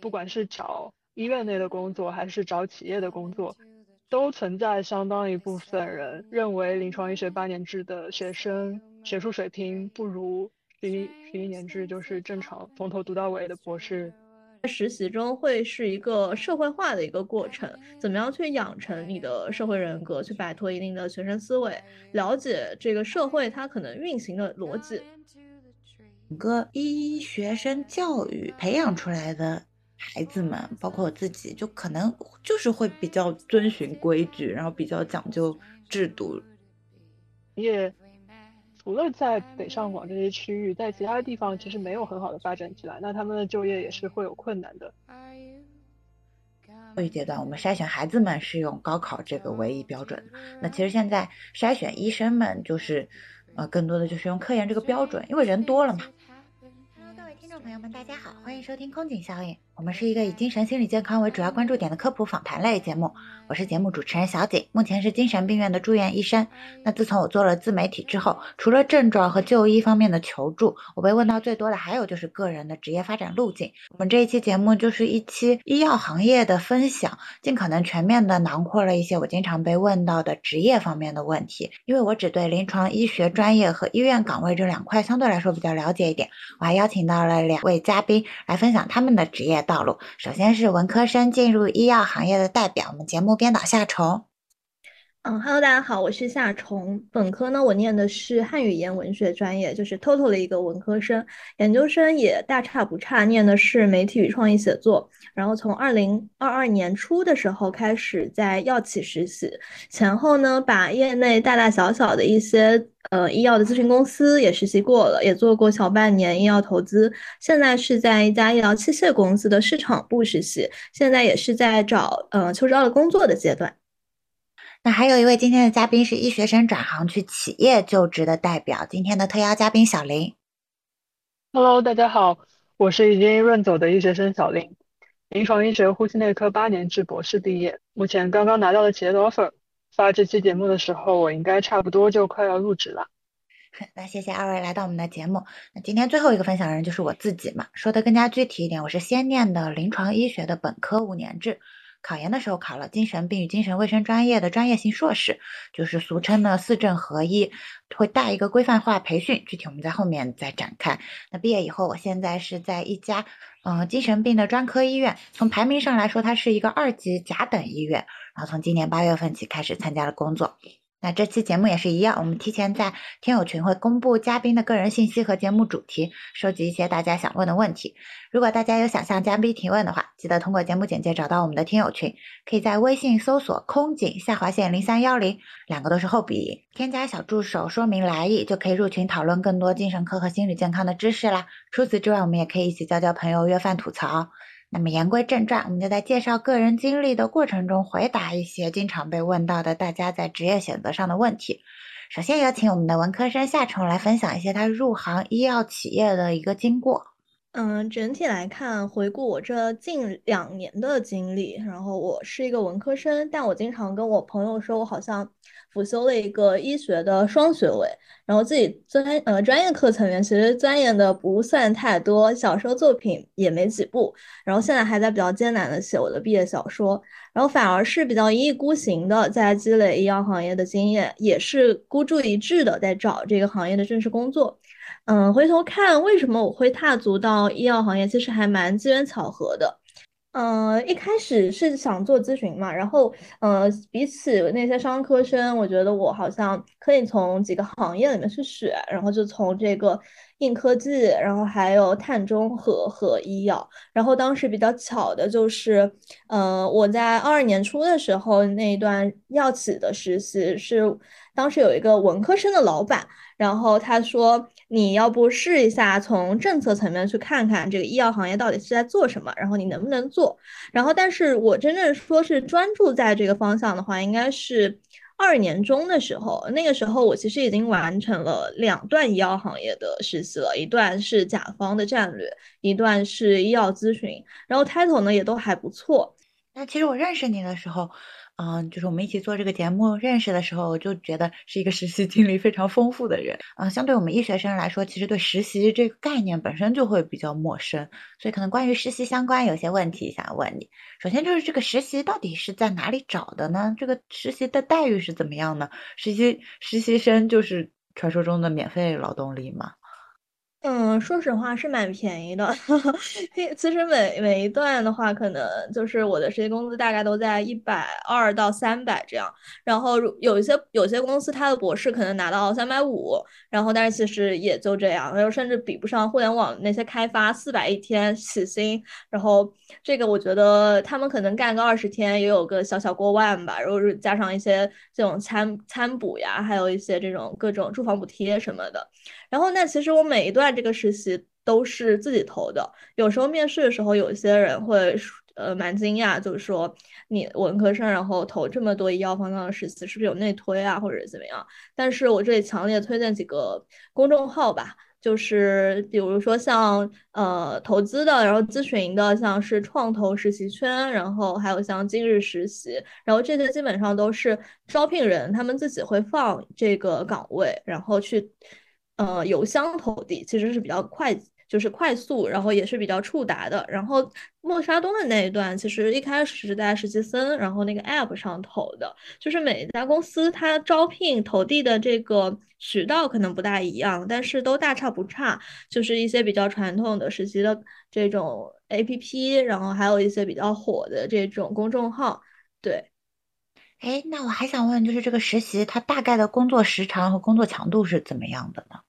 不管是找医院内的工作，还是找企业的工作，都存在相当一部分人认为临床医学八年制的学生学术水平不如十一十一年制，就是正常从头读到尾的博士。实习中会是一个社会化的一个过程，怎么样去养成你的社会人格，去摆脱一定的学生思维，了解这个社会它可能运行的逻辑。整个医学生教育培养出来的孩子们，包括我自己，就可能就是会比较遵循规矩，然后比较讲究制度。也。除了在北上广这些区域，在其他地方其实没有很好的发展起来，那他们的就业也是会有困难的。教育阶段，我们筛选孩子们是用高考这个唯一标准，那其实现在筛选医生们就是，呃，更多的就是用科研这个标准，因为人多了嘛。Hello，各位听众朋友们，大家好，欢迎收听空警效应。我们是一个以精神心理健康为主要关注点的科普访谈类节目，我是节目主持人小景，目前是精神病院的住院医生。那自从我做了自媒体之后，除了症状和就医方面的求助，我被问到最多的还有就是个人的职业发展路径。我们这一期节目就是一期医药行业的分享，尽可能全面的囊括了一些我经常被问到的职业方面的问题。因为我只对临床医学专业和医院岗位这两块相对来说比较了解一点，我还邀请到了两位嘉宾来分享他们的职业。道路，首先是文科生进入医药行业的代表，我们节目编导夏虫。嗯哈喽，大家好，我是夏虫。本科呢，我念的是汉语言文学专业，就是 total 的一个文科生。研究生也大差不差，念的是媒体与创意写作。然后从二零二二年初的时候开始在药企实习，前后呢把业内大大小小的一些呃医药的咨询公司也实习过了，也做过小半年医药投资。现在是在一家医疗器械公司的市场部实习，现在也是在找呃秋招的工作的阶段。那还有一位今天的嘉宾是医学生转行去企业就职的代表，今天的特邀嘉宾小林。Hello，大家好，我是已经润走的医学生小林，临床医学呼吸内科八年制博士毕业，目前刚刚拿到了企业的 offer。发这期节目的时候，我应该差不多就快要入职了。那谢谢二位来到我们的节目。那今天最后一个分享人就是我自己嘛，说的更加具体一点，我是先念的临床医学的本科五年制。考研的时候考了精神病与精神卫生专业的专业性硕士，就是俗称的四证合一，会带一个规范化培训，具体我们在后面再展开。那毕业以后，我现在是在一家嗯精神病的专科医院，从排名上来说，它是一个二级甲等医院。然后从今年八月份起开始参加了工作。那这期节目也是一样，我们提前在听友群会公布嘉宾的个人信息和节目主题，收集一些大家想问的问题。如果大家有想向嘉宾提问的话，记得通过节目简介找到我们的听友群，可以在微信搜索“空警下划线零三幺零”，两个都是后鼻音，添加小助手说明来意，就可以入群讨论更多精神科和心理健康的知识啦。除此之外，我们也可以一起交交朋友，约饭吐槽。那么言归正传，我们就在介绍个人经历的过程中，回答一些经常被问到的大家在职业选择上的问题。首先有请我们的文科生夏虫来分享一些他入行医药企业的一个经过。嗯，整体来看，回顾我这近两年的经历，然后我是一个文科生，但我经常跟我朋友说，我好像辅修了一个医学的双学位，然后自己专呃专业课层面其实钻研的不算太多，小说作品也没几部，然后现在还在比较艰难的写我的毕业小说，然后反而是比较一意孤行的在积累医药行业的经验，也是孤注一掷的在找这个行业的正式工作。嗯，回头看为什么我会踏足到医药行业，其实还蛮机缘巧合的。嗯，一开始是想做咨询嘛，然后，呃，比起那些商科生，我觉得我好像可以从几个行业里面去选，然后就从这个硬科技，然后还有碳中和和医药。然后当时比较巧的就是，呃，我在二二年初的时候那一段药企的实习是，当时有一个文科生的老板，然后他说。你要不试一下从政策层面去看看这个医药行业到底是在做什么，然后你能不能做？然后，但是我真正说是专注在这个方向的话，应该是二年中的时候。那个时候我其实已经完成了两段医药行业的实习了，一段是甲方的战略，一段是医药咨询，然后 title 呢也都还不错。那其实我认识你的时候。嗯，就是我们一起做这个节目认识的时候，我就觉得是一个实习经历非常丰富的人。嗯，相对我们医学生来说，其实对实习这个概念本身就会比较陌生，所以可能关于实习相关有些问题想问你。首先就是这个实习到底是在哪里找的呢？这个实习的待遇是怎么样呢？实习实习生就是传说中的免费劳动力吗？嗯，说实话是蛮便宜的。其实每每一段的话，可能就是我的实习工资大概都在一百二到三百这样。然后有一些有些公司，他的博士可能拿到三百五，然后但是其实也就这样，然后甚至比不上互联网那些开发四百一天起薪。然后这个我觉得他们可能干个二十天也有个小小过万吧。如果是加上一些这种餐餐补呀，还有一些这种各种住房补贴什么的。然后那其实我每一段。这个实习都是自己投的，有时候面试的时候，有些人会呃蛮惊讶，就是说你文科生然后投这么多医药方向的实习，是不是有内推啊，或者怎么样？但是我这里强烈推荐几个公众号吧，就是比如说像呃投资的，然后咨询的，像是创投实习圈，然后还有像今日实习，然后这些基本上都是招聘人他们自己会放这个岗位，然后去。呃，邮箱投递其实是比较快，就是快速，然后也是比较触达的。然后默沙东的那一段，其实一开始是在实习生，然后那个 app 上投的。就是每一家公司它招聘投递的这个渠道可能不大一样，但是都大差不差。就是一些比较传统的实习的这种 app，然后还有一些比较火的这种公众号。对，哎，那我还想问，就是这个实习它大概的工作时长和工作强度是怎么样的呢？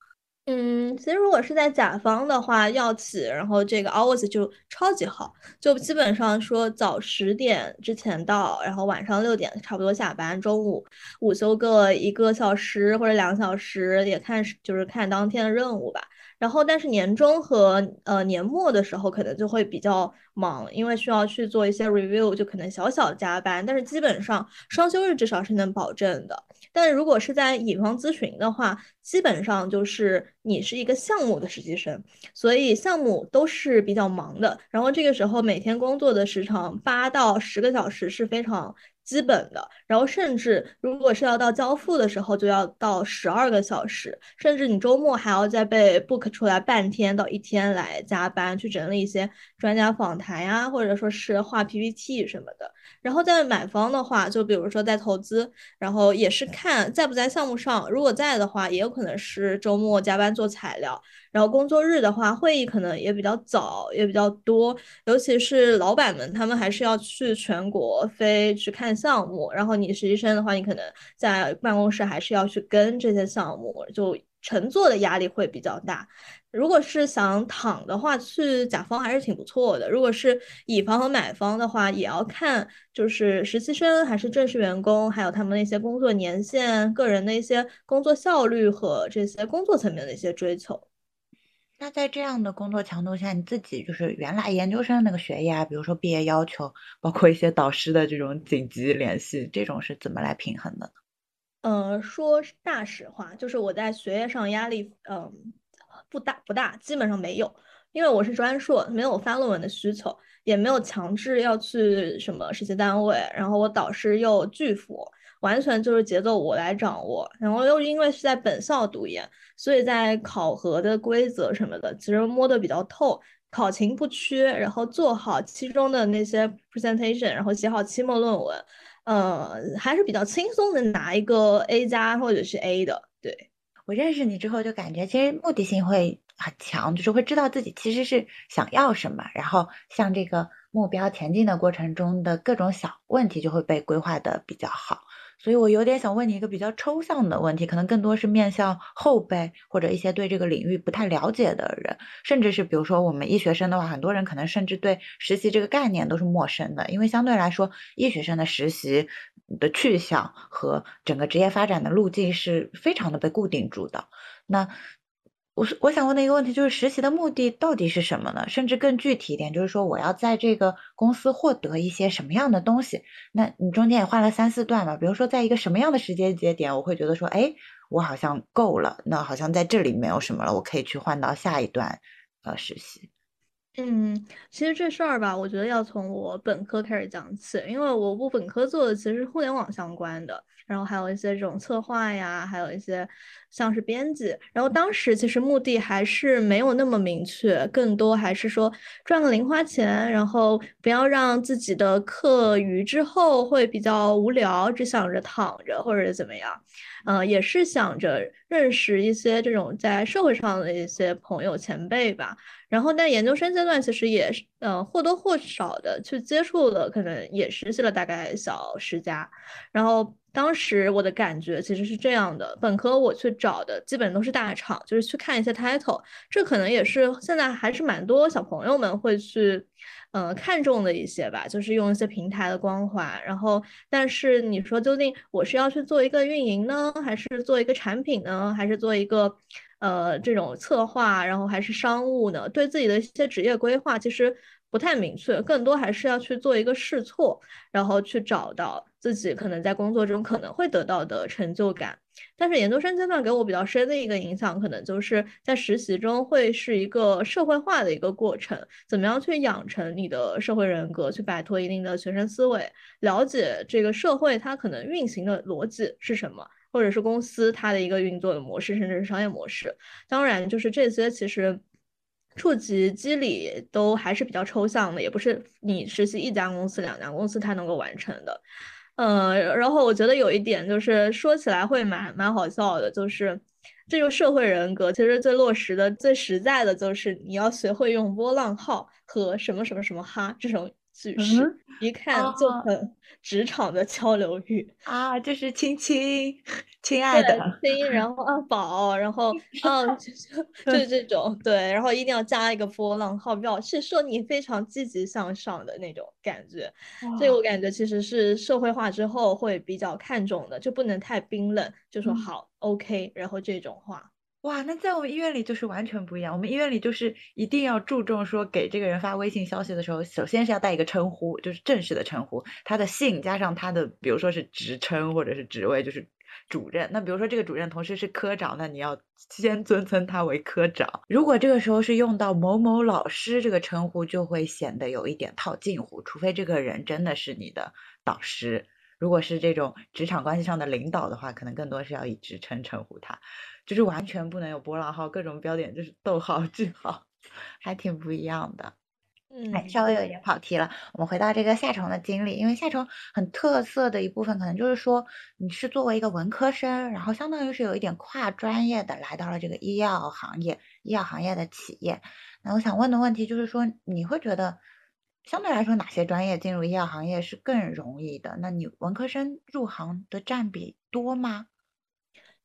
嗯，其实如果是在甲方的话，药企，然后这个 hours 就超级好，就基本上说早十点之前到，然后晚上六点差不多下班，中午午休个一个小时或者两个小时，也看就是看当天的任务吧。然后，但是年终和呃年末的时候可能就会比较忙，因为需要去做一些 review，就可能小小加班。但是基本上双休日至少是能保证的。但如果是在乙方咨询的话，基本上就是你是一个项目的实习生，所以项目都是比较忙的。然后这个时候每天工作的时长八到十个小时是非常。基本的，然后甚至如果是要到交付的时候，就要到十二个小时，甚至你周末还要再被 book 出来半天到一天来加班去整理一些专家访谈呀，或者说是画 PPT 什么的。然后在买方的话，就比如说在投资，然后也是看在不在项目上，如果在的话，也有可能是周末加班做材料。然后工作日的话，会议可能也比较早，也比较多，尤其是老板们，他们还是要去全国飞去看项目。然后你实习生的话，你可能在办公室还是要去跟这些项目，就乘坐的压力会比较大。如果是想躺的话，去甲方还是挺不错的。如果是乙方和买方的话，也要看就是实习生还是正式员工，还有他们那些工作年限、个人的一些工作效率和这些工作层面的一些追求。那在这样的工作强度下，你自己就是原来研究生那个学业啊，比如说毕业要求，包括一些导师的这种紧急联系，这种是怎么来平衡的呢？嗯，说大实话，就是我在学业上压力，嗯，不大不大，基本上没有，因为我是专硕，没有发论文的需求，也没有强制要去什么实习单位，然后我导师又巨富。完全就是节奏我来掌握，然后又因为是在本校读研，所以在考核的规则什么的，其实摸得比较透，考勤不缺，然后做好期中的那些 presentation，然后写好期末论文，呃，还是比较轻松的拿一个 A 加或者是 A 的。对我认识你之后就感觉其实目的性会很强，就是会知道自己其实是想要什么，然后向这个目标前进的过程中的各种小问题就会被规划的比较好。所以我有点想问你一个比较抽象的问题，可能更多是面向后辈或者一些对这个领域不太了解的人，甚至是比如说我们医学生的话，很多人可能甚至对实习这个概念都是陌生的，因为相对来说，医学生的实习的去向和整个职业发展的路径是非常的被固定住的。那我是我想问的一个问题，就是实习的目的到底是什么呢？甚至更具体一点，就是说我要在这个公司获得一些什么样的东西？那你中间也换了三四段嘛？比如说在一个什么样的时间节点，我会觉得说，哎，我好像够了，那好像在这里没有什么了，我可以去换到下一段呃实习。嗯，其实这事儿吧，我觉得要从我本科开始讲起，因为我我本科做的其实是互联网相关的，然后还有一些这种策划呀，还有一些像是编辑，然后当时其实目的还是没有那么明确，更多还是说赚个零花钱，然后不要让自己的课余之后会比较无聊，只想着躺着或者怎么样。呃，也是想着认识一些这种在社会上的一些朋友前辈吧。然后在研究生阶段，其实也是呃或多或少的去接触了，可能也实习了大概小十家。然后当时我的感觉其实是这样的：本科我去找的基本都是大厂，就是去看一些 title。这可能也是现在还是蛮多小朋友们会去。嗯，看重的一些吧，就是用一些平台的光环。然后，但是你说究竟我是要去做一个运营呢，还是做一个产品呢，还是做一个呃这种策划，然后还是商务呢？对自己的一些职业规划其实不太明确，更多还是要去做一个试错，然后去找到自己可能在工作中可能会得到的成就感。但是研究生阶段给我比较深的一个影响，可能就是在实习中会是一个社会化的一个过程，怎么样去养成你的社会人格，去摆脱一定的学生思维，了解这个社会它可能运行的逻辑是什么，或者是公司它的一个运作的模式，甚至是商业模式。当然，就是这些其实触及机理都还是比较抽象的，也不是你实习一家公司、两家公司它能够完成的。嗯，然后我觉得有一点就是说起来会蛮蛮好笑的，就是这个社会人格其实最落实的、最实在的就是你要学会用波浪号和什么什么什么哈这种句式，一看就很职场的交流语啊，就是亲亲。亲爱的，亲，然后啊 宝，然后啊 就就就这种对，然后一定要加一个波浪号，表示说你非常积极向上的那种感觉。所以我感觉其实是社会化之后会比较看重的，就不能太冰冷，就说好 OK，然后这种话。哇，那在我们医院里就是完全不一样。我们医院里就是一定要注重说给这个人发微信消息的时候，首先是要带一个称呼，就是正式的称呼，他的姓加上他的，比如说是职称或者是职位，就是。主任，那比如说这个主任同时是科长，那你要先尊称他为科长。如果这个时候是用到某某老师这个称呼，就会显得有一点套近乎，除非这个人真的是你的导师。如果是这种职场关系上的领导的话，可能更多是要以职称称呼他，就是完全不能有波浪号，各种标点就是逗号、句号，还挺不一样的。哎，稍微有一点跑题了。我们回到这个夏虫的经历，因为夏虫很特色的一部分，可能就是说你是作为一个文科生，然后相当于是有一点跨专业的来到了这个医药行业，医药行业的企业。那我想问的问题就是说，你会觉得相对来说哪些专业进入医药行业是更容易的？那你文科生入行的占比多吗？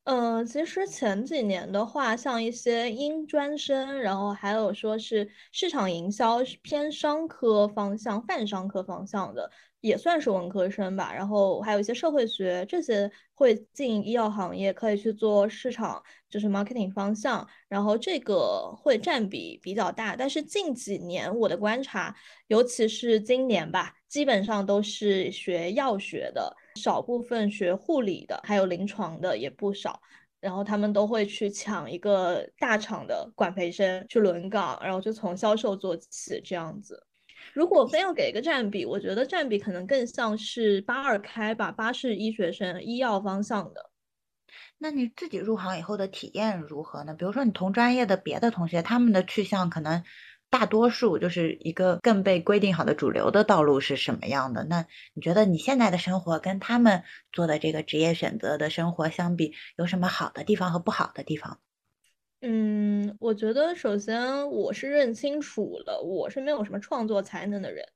嗯，其实前几年的话，像一些英专生，然后还有说是市场营销偏商科方向、泛商科方向的，也算是文科生吧。然后还有一些社会学这些会进医药行业，可以去做市场，就是 marketing 方向。然后这个会占比比较大。但是近几年我的观察，尤其是今年吧，基本上都是学药学的。少部分学护理的，还有临床的也不少，然后他们都会去抢一个大厂的管培生去轮岗，然后就从销售做起这样子。如果非要给一个占比，我觉得占比可能更像是八二开吧，八是医学生，医药方向的。那你自己入行以后的体验如何呢？比如说你同专业的别的同学，他们的去向可能。大多数就是一个更被规定好的主流的道路是什么样的？那你觉得你现在的生活跟他们做的这个职业选择的生活相比，有什么好的地方和不好的地方？嗯，我觉得首先我是认清楚了，我是没有什么创作才能的人。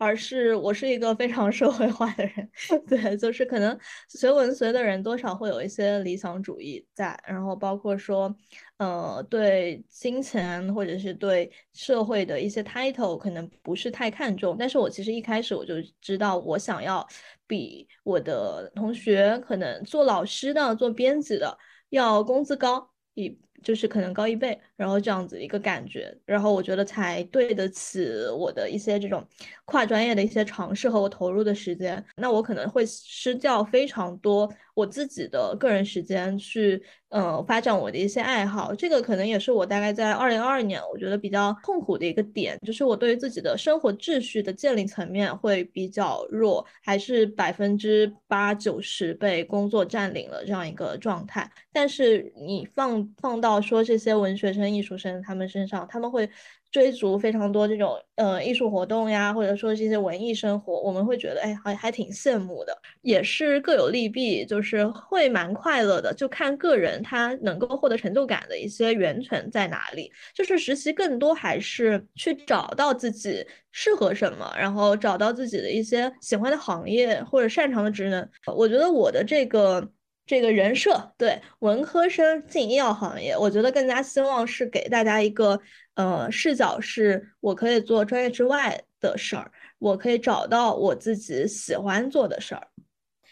而是我是一个非常社会化的人，对，就是可能学文学的人多少会有一些理想主义在，然后包括说，呃，对金钱或者是对社会的一些 title 可能不是太看重，但是我其实一开始我就知道，我想要比我的同学可能做老师的、做编辑的要工资高，比就是可能高一倍，然后这样子一个感觉，然后我觉得才对得起我的一些这种跨专业的一些尝试和我投入的时间。那我可能会失掉非常多我自己的个人时间去，呃，发展我的一些爱好。这个可能也是我大概在二零二二年我觉得比较痛苦的一个点，就是我对于自己的生活秩序的建立层面会比较弱，还是百分之八九十被工作占领了这样一个状态。但是你放放到到说这些文学生、艺术生他们身上，他们会追逐非常多这种呃艺术活动呀，或者说这些文艺生活，我们会觉得哎还还挺羡慕的，也是各有利弊，就是会蛮快乐的，就看个人他能够获得成就感的一些源泉在哪里。就是实习更多还是去找到自己适合什么，然后找到自己的一些喜欢的行业或者擅长的职能。我觉得我的这个。这个人设对文科生进医药行业，我觉得更加希望是给大家一个呃视角，是我可以做专业之外的事儿，我可以找到我自己喜欢做的事儿。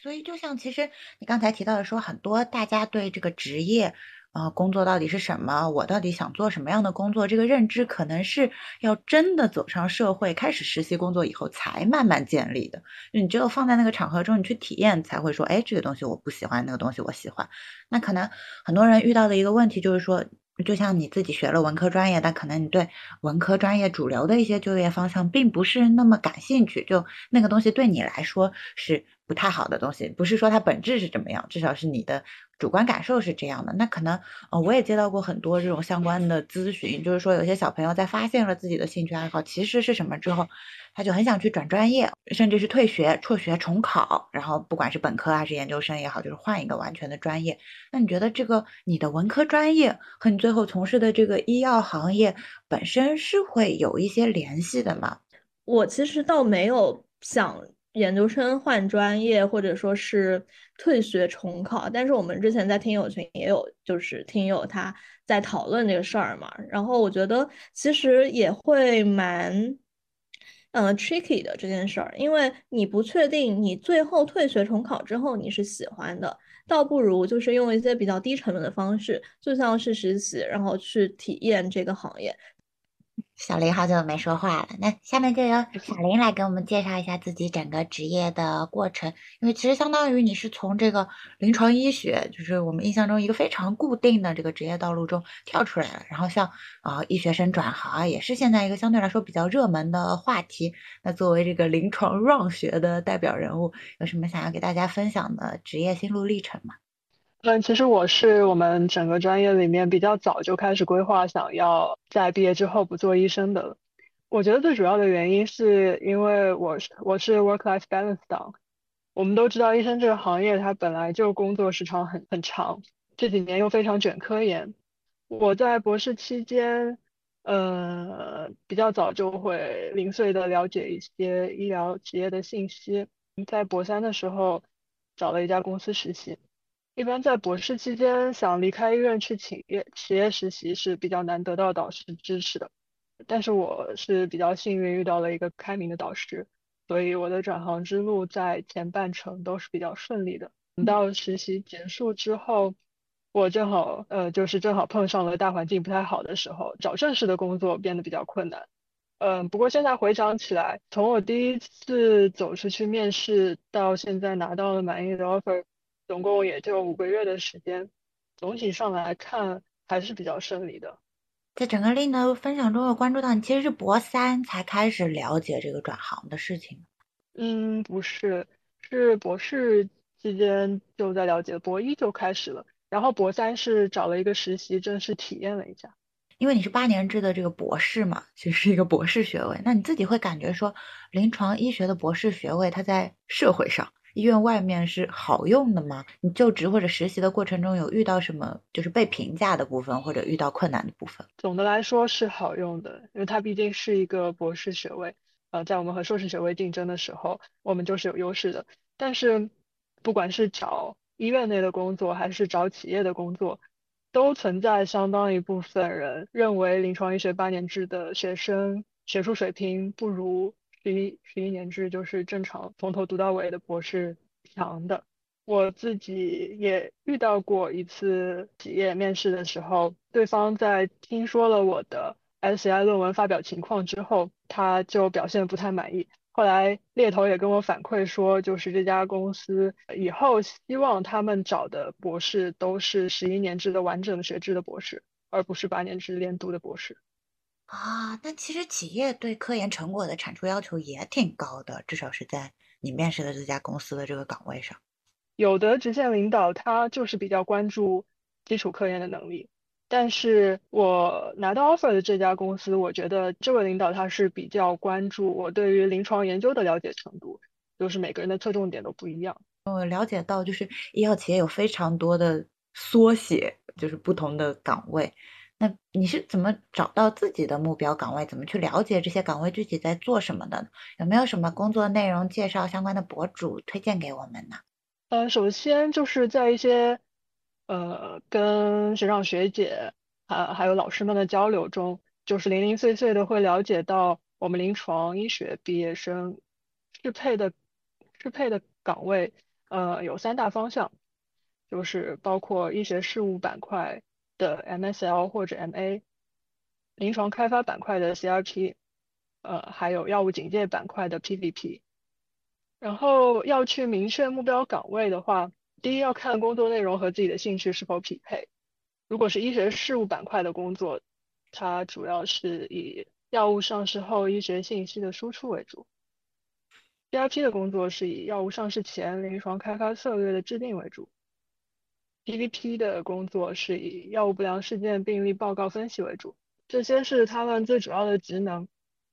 所以，就像其实你刚才提到的说，很多大家对这个职业。啊，工作到底是什么？我到底想做什么样的工作？这个认知可能是要真的走上社会，开始实习工作以后才慢慢建立的。你只有放在那个场合中，你去体验，才会说，哎，这个东西我不喜欢，那个东西我喜欢。那可能很多人遇到的一个问题就是说，就像你自己学了文科专业，但可能你对文科专业主流的一些就业方向并不是那么感兴趣，就那个东西对你来说是不太好的东西。不是说它本质是怎么样，至少是你的。主观感受是这样的，那可能，呃，我也接到过很多这种相关的咨询，就是说有些小朋友在发现了自己的兴趣爱好其实是什么之后，他就很想去转专业，甚至是退学、辍学、重考，然后不管是本科还是研究生也好，就是换一个完全的专业。那你觉得这个你的文科专业和你最后从事的这个医药行业本身是会有一些联系的吗？我其实倒没有想。研究生换专业，或者说是退学重考，但是我们之前在听友群也有，就是听友他在讨论这个事儿嘛。然后我觉得其实也会蛮，嗯，tricky 的这件事儿，因为你不确定你最后退学重考之后你是喜欢的，倒不如就是用一些比较低成本的方式，就像是实习，然后去体验这个行业。小林好久没说话了，那下面就由小林来给我们介绍一下自己整个职业的过程。因为其实相当于你是从这个临床医学，就是我们印象中一个非常固定的这个职业道路中跳出来了。然后像啊医学生转行啊，也是现在一个相对来说比较热门的话题。那作为这个临床 run 学的代表人物，有什么想要给大家分享的职业心路历程吗？嗯，其实我是我们整个专业里面比较早就开始规划，想要在毕业之后不做医生的。我觉得最主要的原因是因为我是我是 work-life balance down。我们都知道医生这个行业它本来就工作时长很很长，这几年又非常卷科研。我在博士期间，呃，比较早就会零碎的了解一些医疗企业的信息。在博三的时候，找了一家公司实习。一般在博士期间想离开医院去企业企业实习是比较难得到导师支持的，但是我是比较幸运遇到了一个开明的导师，所以我的转行之路在前半程都是比较顺利的。等到实习结束之后，我正好呃就是正好碰上了大环境不太好的时候，找正式的工作变得比较困难。嗯，不过现在回想起来，从我第一次走出去面试到现在拿到了满意的 offer。总共也就五个月的时间，总体上来看还是比较顺利的。在整个 Lin 的分享中，我关注到你其实是博三才开始了解这个转行的事情。嗯，不是，是博士期间就在了解，博一就开始了，然后博三是找了一个实习，正式体验了一下。因为你是八年制的这个博士嘛，其实是一个博士学位，那你自己会感觉说，临床医学的博士学位它在社会上？医院外面是好用的吗？你就职或者实习的过程中有遇到什么就是被评价的部分，或者遇到困难的部分？总的来说是好用的，因为它毕竟是一个博士学位，呃，在我们和硕士学位竞争的时候，我们就是有优势的。但是，不管是找医院内的工作，还是找企业的工作，都存在相当一部分人认为临床医学八年制的学生学术水平不如。十一十一年制就是正常从头读到尾的博士强的，我自己也遇到过一次企业面试的时候，对方在听说了我的 SCI 论文发表情况之后，他就表现不太满意。后来猎头也跟我反馈说，就是这家公司以后希望他们找的博士都是十一年制的完整学制的博士，而不是八年制连读的博士。啊，那其实企业对科研成果的产出要求也挺高的，至少是在你面试的这家公司的这个岗位上。有的直线领导他就是比较关注基础科研的能力，但是我拿到 offer 的这家公司，我觉得这位领导他是比较关注我对于临床研究的了解程度，就是每个人的侧重点都不一样。我了解到，就是医药企业有非常多的缩写，就是不同的岗位。那你是怎么找到自己的目标岗位？怎么去了解这些岗位具体在做什么的？有没有什么工作内容介绍相关的博主推荐给我们呢？呃，首先就是在一些呃跟学长学姐呃还有老师们的交流中，就是零零碎碎的会了解到我们临床医学毕业生适配的适配的岗位，呃有三大方向，就是包括医学事务板块的 MSL 或者 MA，临床开发板块的 CRP，呃还有药物警戒板块的 PVP。然后要去明确目标岗位的话，第一要看工作内容和自己的兴趣是否匹配。如果是医学事务板块的工作，它主要是以药物上市后医学信息的输出为主；CRP 的工作是以药物上市前临床开发策略的制定为主；PVP 的工作是以药物不良事件病例报告分析为主。这些是他们最主要的职能，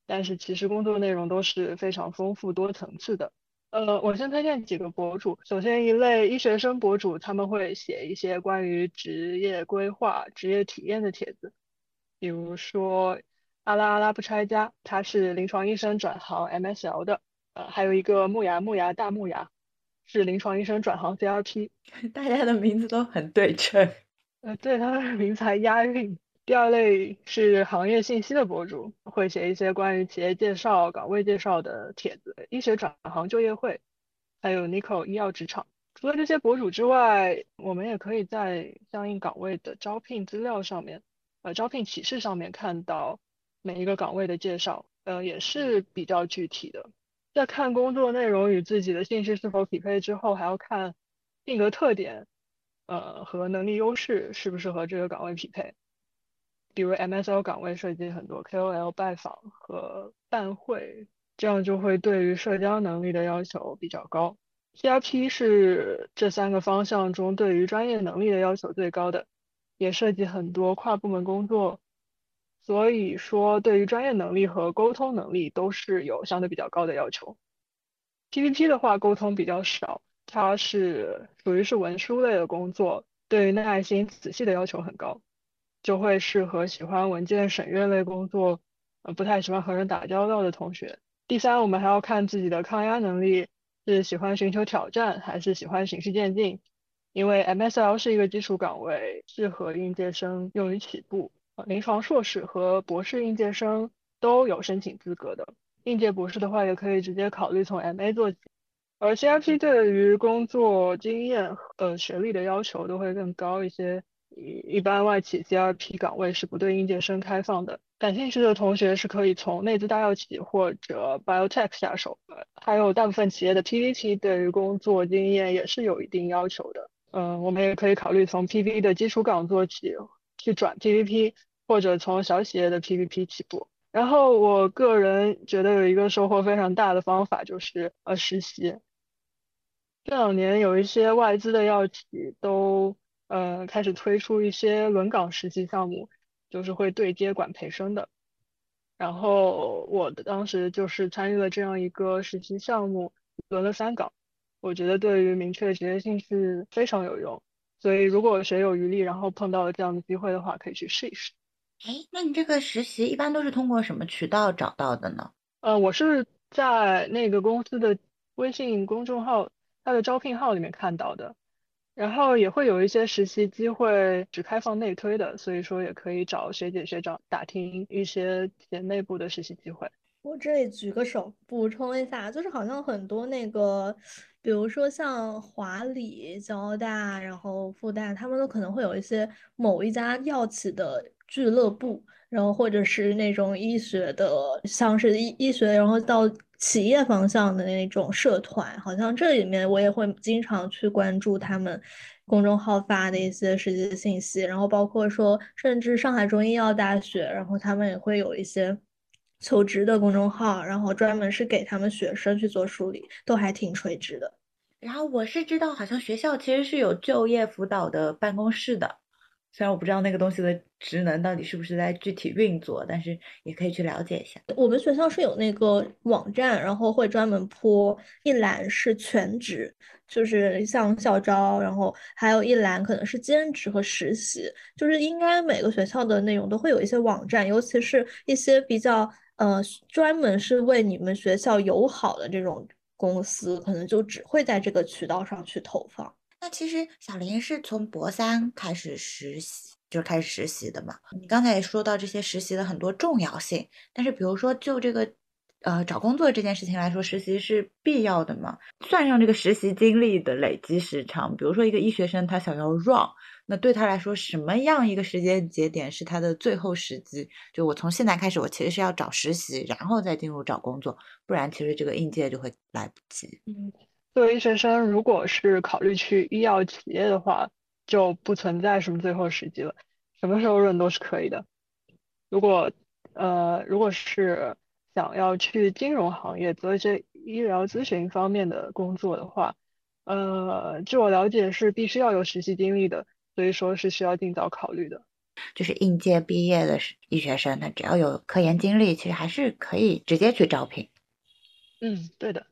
但是其实工作内容都是非常丰富多层次的。呃，我先推荐几个博主。首先一类医学生博主，他们会写一些关于职业规划、职业体验的帖子，比如说阿拉阿拉不拆家，他是临床医生转行 MSL 的。呃，还有一个木牙木牙大木牙，是临床医生转行 CRP。大家的名字都很对称。呃，对，他的名字还押韵。第二类是行业信息的博主，会写一些关于企业介绍、岗位介绍的帖子，医学转行就业会，还有 Nico 医药职场。除了这些博主之外，我们也可以在相应岗位的招聘资料上面，呃，招聘启事上面看到每一个岗位的介绍，呃，也是比较具体的。在看工作内容与自己的兴趣是否匹配之后，还要看性格特点，呃，和能力优势是不是和这个岗位匹配。比如 M S O 岗位涉及很多 KOL 拜访和办会，这样就会对于社交能力的要求比较高。CRP 是这三个方向中对于专业能力的要求最高的，也涉及很多跨部门工作，所以说对于专业能力和沟通能力都是有相对比较高的要求。PPT 的话沟通比较少，它是属于是文书类的工作，对于耐心仔细的要求很高。就会适合喜欢文件审阅类工作，呃，不太喜欢和人打交道的同学。第三，我们还要看自己的抗压能力，是喜欢寻求挑战，还是喜欢循序渐进。因为 MSL 是一个基础岗位，适合应届生用于起步。临床硕士和博士应届生都有申请资格的。应届博士的话，也可以直接考虑从 MA 做起。而 CRP 对于工作经验和学历的要求都会更高一些。一般外企 CRP 岗位是不对应届生开放的，感兴趣的同学是可以从内资大药企或者 Biotech 下手的。还有大部分企业的 PVT 对于工作经验也是有一定要求的。嗯，我们也可以考虑从 PV 的基础岗做起，去转 PVP，或者从小企业的 PVP 起步。然后我个人觉得有一个收获非常大的方法就是呃实习。这两年有一些外资的药企都。呃，开始推出一些轮岗实习项目，就是会对接管培生的。然后我当时就是参与了这样一个实习项目，轮了三岗。我觉得对于明确职业兴趣非常有用。所以如果谁有余力，然后碰到了这样的机会的话，可以去试一试。哎，那你这个实习一般都是通过什么渠道找到的呢？呃，我是在那个公司的微信公众号，它的招聘号里面看到的。然后也会有一些实习机会只开放内推的，所以说也可以找学姐学长打听一些企业内部的实习机会。我这里举个手补充一下，就是好像很多那个比如说像华理、交大，然后复旦，他们都可能会有一些某一家药企的俱乐部，然后或者是那种医学的，像是医医学，然后到企业方向的那种社团，好像这里面我也会经常去关注他们公众号发的一些实际信息，然后包括说，甚至上海中医药大学，然后他们也会有一些。求职的公众号，然后专门是给他们学生去做梳理，都还挺垂直的。然后我是知道，好像学校其实是有就业辅导的办公室的，虽然我不知道那个东西的职能到底是不是在具体运作，但是也可以去了解一下。我们学校是有那个网站，然后会专门铺一栏是全职，就是像校招，然后还有一栏可能是兼职和实习，就是应该每个学校的内容都会有一些网站，尤其是一些比较。呃，专门是为你们学校友好的这种公司，可能就只会在这个渠道上去投放。那其实小林是从博三开始实习，就是开始实习的嘛？你刚才也说到这些实习的很多重要性，但是比如说就这个呃找工作这件事情来说，实习是必要的嘛？算上这个实习经历的累积时长，比如说一个医学生他想要 run。那对他来说，什么样一个时间节点是他的最后时机？就我从现在开始，我其实是要找实习，然后再进入找工作，不然其实这个应届就会来不及。嗯，作为医学生，如果是考虑去医药企业的话，就不存在什么最后时机了，什么时候润都是可以的。如果呃，如果是想要去金融行业做一些医疗咨询方面的工作的话，呃，据我了解是必须要有实习经历的。所以说是需要尽早考虑的，就是应届毕业的医学生，他只要有科研经历，其实还是可以直接去招聘。嗯，对的。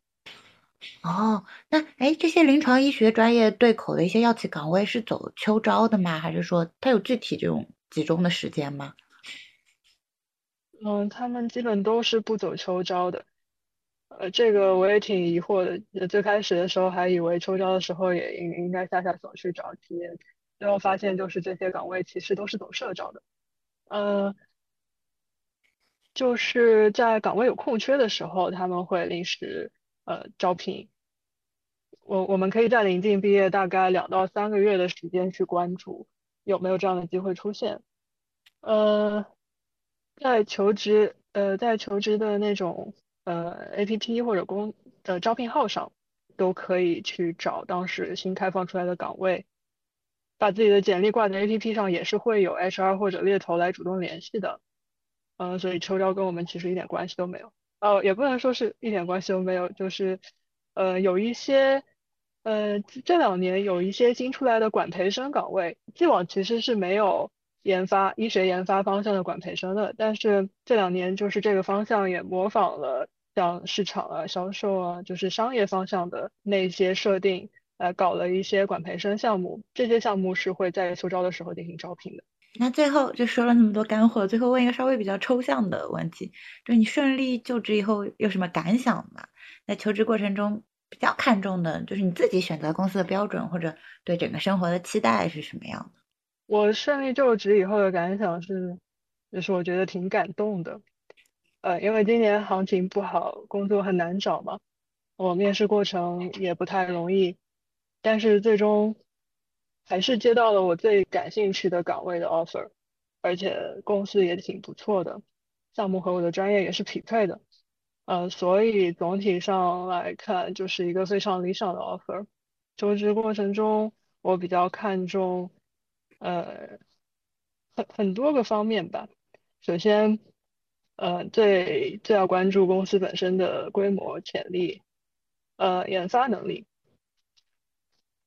哦，那哎，这些临床医学专业对口的一些药企岗位是走秋招的吗？还是说它有具体这种集中的时间吗？嗯，他们基本都是不走秋招的。呃，这个我也挺疑惑的。最开始的时候还以为秋招的时候也应应该下下手去找企业。最后发现，就是这些岗位其实都是走社招的，呃，就是在岗位有空缺的时候，他们会临时呃招聘。我我们可以在临近毕业大概两到三个月的时间去关注有没有这样的机会出现。呃，在求职呃在求职的那种呃 APP 或者公的招聘号上，都可以去找当时新开放出来的岗位。把自己的简历挂在 APP 上，也是会有 HR 或者猎头来主动联系的。嗯，所以秋招跟我们其实一点关系都没有。哦，也不能说是一点关系都没有，就是呃有一些呃这两年有一些新出来的管培生岗位，既往其实是没有研发医学研发方向的管培生的，但是这两年就是这个方向也模仿了像市场啊、销售啊，就是商业方向的那些设定。呃，搞了一些管培生项目，这些项目是会在秋招的时候进行招聘的。那最后就说了那么多干货，最后问一个稍微比较抽象的问题，就你顺利就职以后有什么感想吗？在求职过程中比较看重的就是你自己选择公司的标准，或者对整个生活的期待是什么样的？我顺利就职以后的感想是，就是我觉得挺感动的。呃，因为今年行情不好，工作很难找嘛，我面试过程也不太容易。但是最终还是接到了我最感兴趣的岗位的 offer，而且公司也挺不错的，项目和我的专业也是匹配的，呃，所以总体上来看就是一个非常理想的 offer。求职过程中我比较看重呃很很多个方面吧，首先呃最最要关注公司本身的规模潜力，呃研发能力。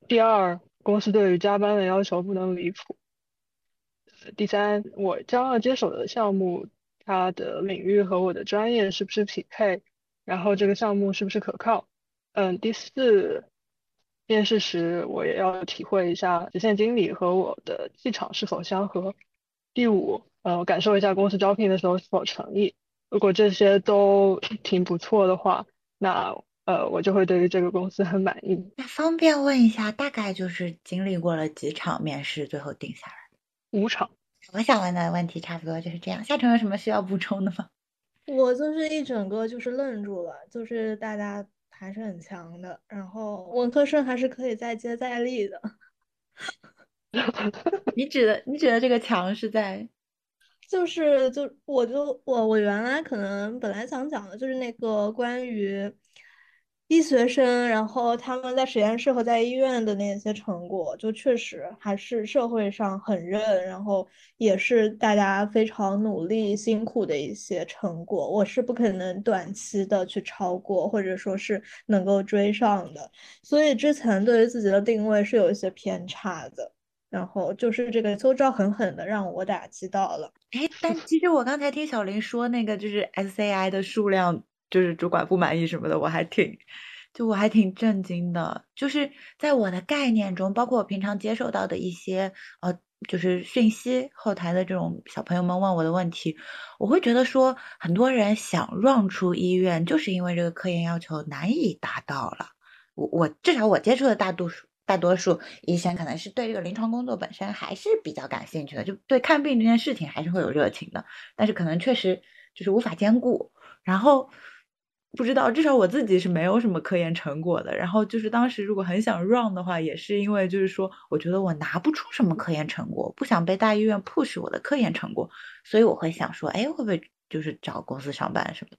第二，公司对于加班的要求不能离谱。第三，我将要接手的项目，它的领域和我的专业是不是匹配？然后这个项目是不是可靠？嗯，第四，面试时我也要体会一下直线经理和我的气场是否相合。第五，呃，感受一下公司招聘的时候是否诚意。如果这些都 挺不错的话，那。呃，我就会对于这个公司很满意。那方便问一下，大概就是经历过了几场面试，最后定下来？五场。我想问的问题差不多就是这样。夏晨有什么需要补充的吗？我就是一整个就是愣住了，就是大家还是很强的，然后文科生还是可以再接再厉的。你指的你指的这个强是在，就是就我就我我原来可能本来想讲的就是那个关于。医学生，然后他们在实验室和在医院的那些成果，就确实还是社会上很认，然后也是大家非常努力辛苦的一些成果。我是不可能短期的去超过，或者说是能够追上的。所以之前对于自己的定位是有一些偏差的，然后就是这个秋招狠狠的让我打击到了。哎，但其实我刚才听小林说那个就是 SCI 的数量。就是主管不满意什么的，我还挺，就我还挺震惊的。就是在我的概念中，包括我平常接受到的一些呃，就是讯息后台的这种小朋友们问我的问题，我会觉得说，很多人想让出医院，就是因为这个科研要求难以达到了。我我至少我接触的大多数大多数医生，可能是对这个临床工作本身还是比较感兴趣的，就对看病这件事情还是会有热情的，但是可能确实就是无法兼顾，然后。不知道，至少我自己是没有什么科研成果的。然后就是当时如果很想 run 的话，也是因为就是说，我觉得我拿不出什么科研成果，不想被大医院 push 我的科研成果，所以我会想说，哎，会不会就是找公司上班什么的？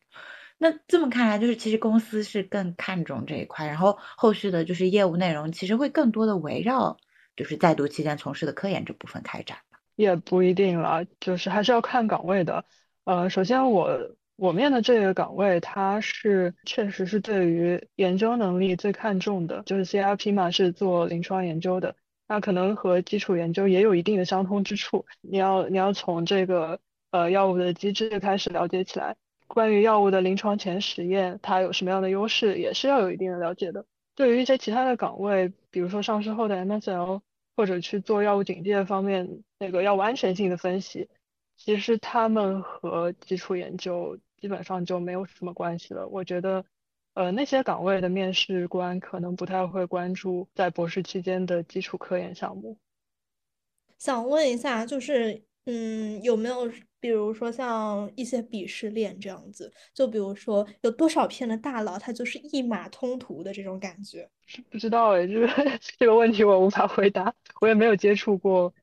那这么看来，就是其实公司是更看重这一块，然后后续的就是业务内容其实会更多的围绕就是在读期间从事的科研这部分开展。也不一定了，就是还是要看岗位的。呃，首先我。我面的这个岗位，它是确实是对于研究能力最看重的，就是 CRP 嘛，是做临床研究的，那可能和基础研究也有一定的相通之处。你要你要从这个呃药物的机制开始了解起来，关于药物的临床前实验，它有什么样的优势，也是要有一定的了解的。对于一些其他的岗位，比如说上市后的 MSL，或者去做药物警戒方面那个药物安全性的分析，其实他们和基础研究。基本上就没有什么关系了。我觉得，呃，那些岗位的面试官可能不太会关注在博士期间的基础科研项目。想问一下，就是，嗯，有没有比如说像一些鄙视链这样子？就比如说有多少篇的大佬，他就是一马通途的这种感觉？不知道哎，这个 这个问题我无法回答，我也没有接触过，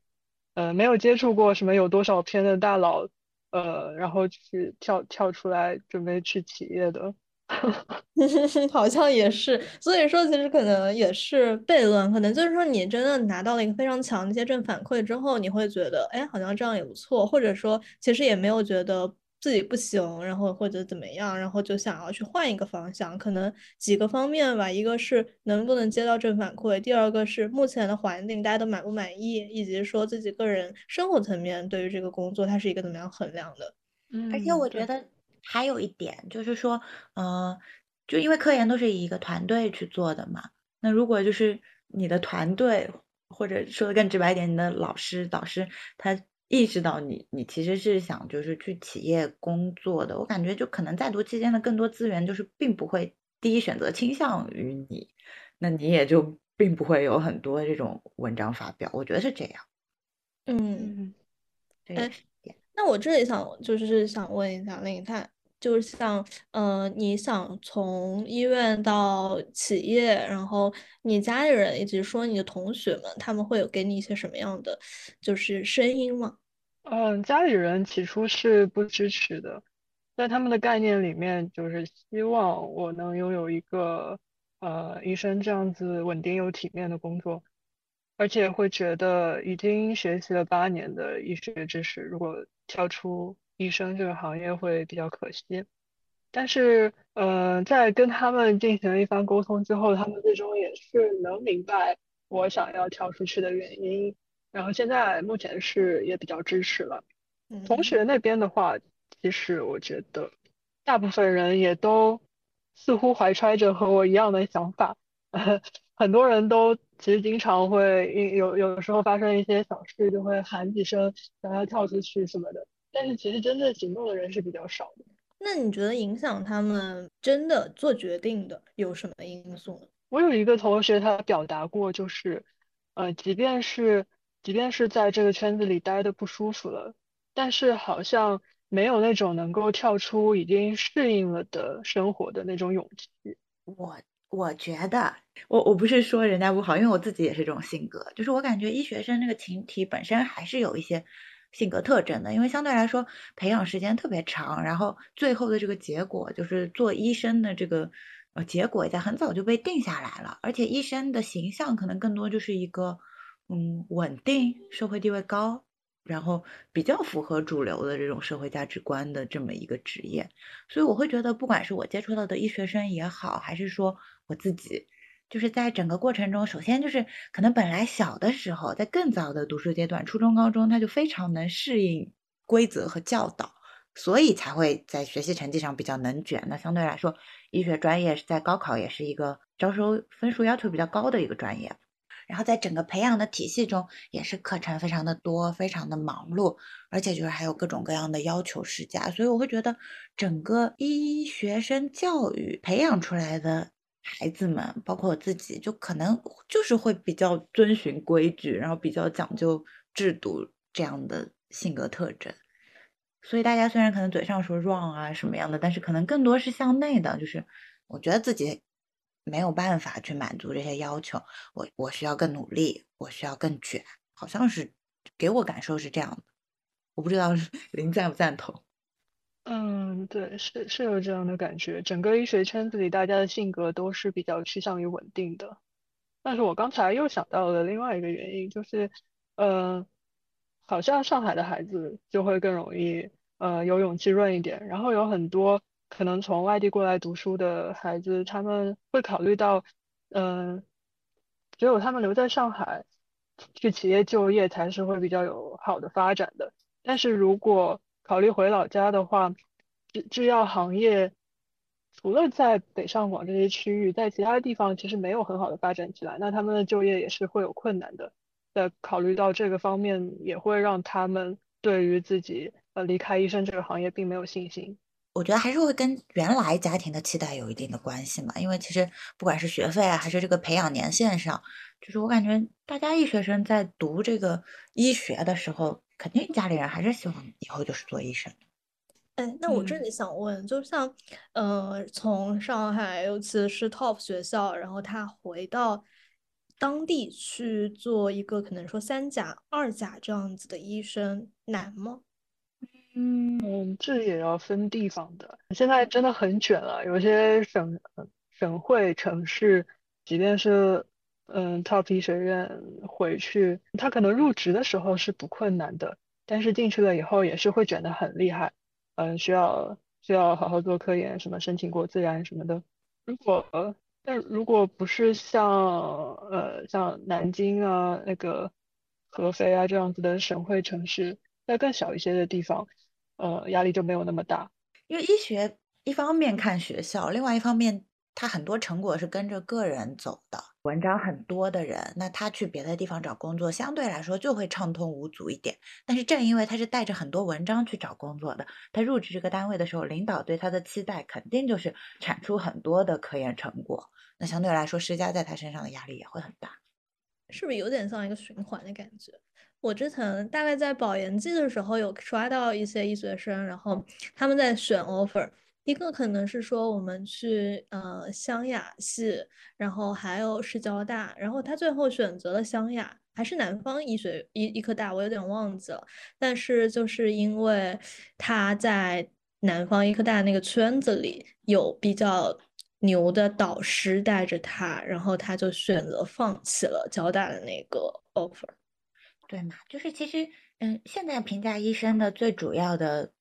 呃，没有接触过什么有多少篇的大佬。呃，然后去跳跳出来准备去企业的，好像也是。所以说，其实可能也是悖论，可能就是说，你真的拿到了一个非常强的一些正反馈之后，你会觉得，哎，好像这样也不错，或者说，其实也没有觉得。自己不行，然后或者怎么样，然后就想要去换一个方向，可能几个方面吧，一个是能不能接到正反馈，第二个是目前的环境大家都满不满意，以及说自己个人生活层面对于这个工作它是一个怎么样衡量的。嗯，而且我觉得还有一点就是说，嗯，就因为科研都是以一个团队去做的嘛，那如果就是你的团队，或者说的更直白一点，你的老师导师他。意识到你，你其实是想就是去企业工作的，我感觉就可能在读期间的更多资源就是并不会第一选择倾向于你，那你也就并不会有很多这种文章发表，我觉得是这样。嗯，对，那我这里想就是想问一下林泰，就是像呃，你想从医院到企业，然后你家里人以及说你的同学们，他们会有给你一些什么样的就是声音吗？嗯，家里人起初是不支持的，在他们的概念里面，就是希望我能拥有一个呃医生这样子稳定又体面的工作，而且会觉得已经学习了八年的医学知识，如果跳出医生这个行业会比较可惜。但是，嗯，在跟他们进行了一番沟通之后，他们最终也是能明白我想要跳出去的原因。然后现在目前是也比较支持了。同学那边的话，其实我觉得大部分人也都似乎怀揣着和我一样的想法。很多人都其实经常会有有时候发生一些小事就会喊几声想要跳出去什么的，但是其实真正行动的人是比较少的。那你觉得影响他们真的做决定的有什么因素呢？我有一个同学，他表达过，就是呃，即便是。即便是在这个圈子里待的不舒服了，但是好像没有那种能够跳出已经适应了的生活的那种勇气。我我觉得，我我不是说人家不好，因为我自己也是这种性格，就是我感觉医学生这个群体本身还是有一些性格特征的，因为相对来说培养时间特别长，然后最后的这个结果就是做医生的这个呃结果在很早就被定下来了，而且医生的形象可能更多就是一个嗯稳定、社会地位高。然后比较符合主流的这种社会价值观的这么一个职业，所以我会觉得，不管是我接触到的医学生也好，还是说我自己，就是在整个过程中，首先就是可能本来小的时候，在更早的读书阶段，初中、高中，他就非常能适应规则和教导，所以才会在学习成绩上比较能卷。那相对来说，医学专业是在高考也是一个招收分数要求比较高的一个专业。然后在整个培养的体系中，也是课程非常的多，非常的忙碌，而且就是还有各种各样的要求施加，所以我会觉得整个医学生教育培养出来的孩子们，包括我自己，就可能就是会比较遵循规矩，然后比较讲究制度这样的性格特征。所以大家虽然可能嘴上说 wrong 啊什么样的，但是可能更多是向内的，就是我觉得自己。没有办法去满足这些要求，我我需要更努力，我需要更卷，好像是给我感受是这样的，我不知道 林赞不赞同。嗯，对，是是有这样的感觉，整个医学圈子里大家的性格都是比较趋向于稳定的。但是我刚才又想到了另外一个原因，就是，呃，好像上海的孩子就会更容易，呃，有勇气润一点，然后有很多。可能从外地过来读书的孩子，他们会考虑到，嗯，只有他们留在上海去企业就业才是会比较有好的发展的。但是如果考虑回老家的话，制制药行业除了在北上广这些区域，在其他地方其实没有很好的发展起来，那他们的就业也是会有困难的。在考虑到这个方面，也会让他们对于自己呃离开医生这个行业并没有信心。我觉得还是会跟原来家庭的期待有一定的关系嘛，因为其实不管是学费啊，还是这个培养年限上，就是我感觉大家医学生在读这个医学的时候，肯定家里人还是希望以后就是做医生。哎，那我这里想问，就像，呃，从上海，尤其是 top 学校，然后他回到当地去做一个可能说三甲、二甲这样子的医生，难吗？嗯，这也要分地方的。现在真的很卷了，有些省省会城市，即便是嗯 top 医学院回去，他可能入职的时候是不困难的，但是进去了以后也是会卷得很厉害。嗯，需要需要好好做科研，什么申请过自然什么的。如果但如果不是像呃像南京啊那个合肥啊这样子的省会城市，在更小一些的地方。呃，压力就没有那么大，因为医学一方面看学校，另外一方面他很多成果是跟着个人走的。文章很多的人，那他去别的地方找工作，相对来说就会畅通无阻一点。但是正因为他是带着很多文章去找工作的，他入职这个单位的时候，领导对他的期待肯定就是产出很多的科研成果，那相对来说施加在他身上的压力也会很大。是不是有点像一个循环的感觉？我之前大概在保研季的时候有刷到一些医学生，然后他们在选 offer，一个可能是说我们去呃湘雅系，然后还有是交大，然后他最后选择了湘雅，还是南方医学医医科大，我有点忘记了，但是就是因为他在南方医科大那个圈子里有比较牛的导师带着他，然后他就选择放弃了交大的那个 offer。对嘛，就是其实，嗯，现在评价医生的最主要的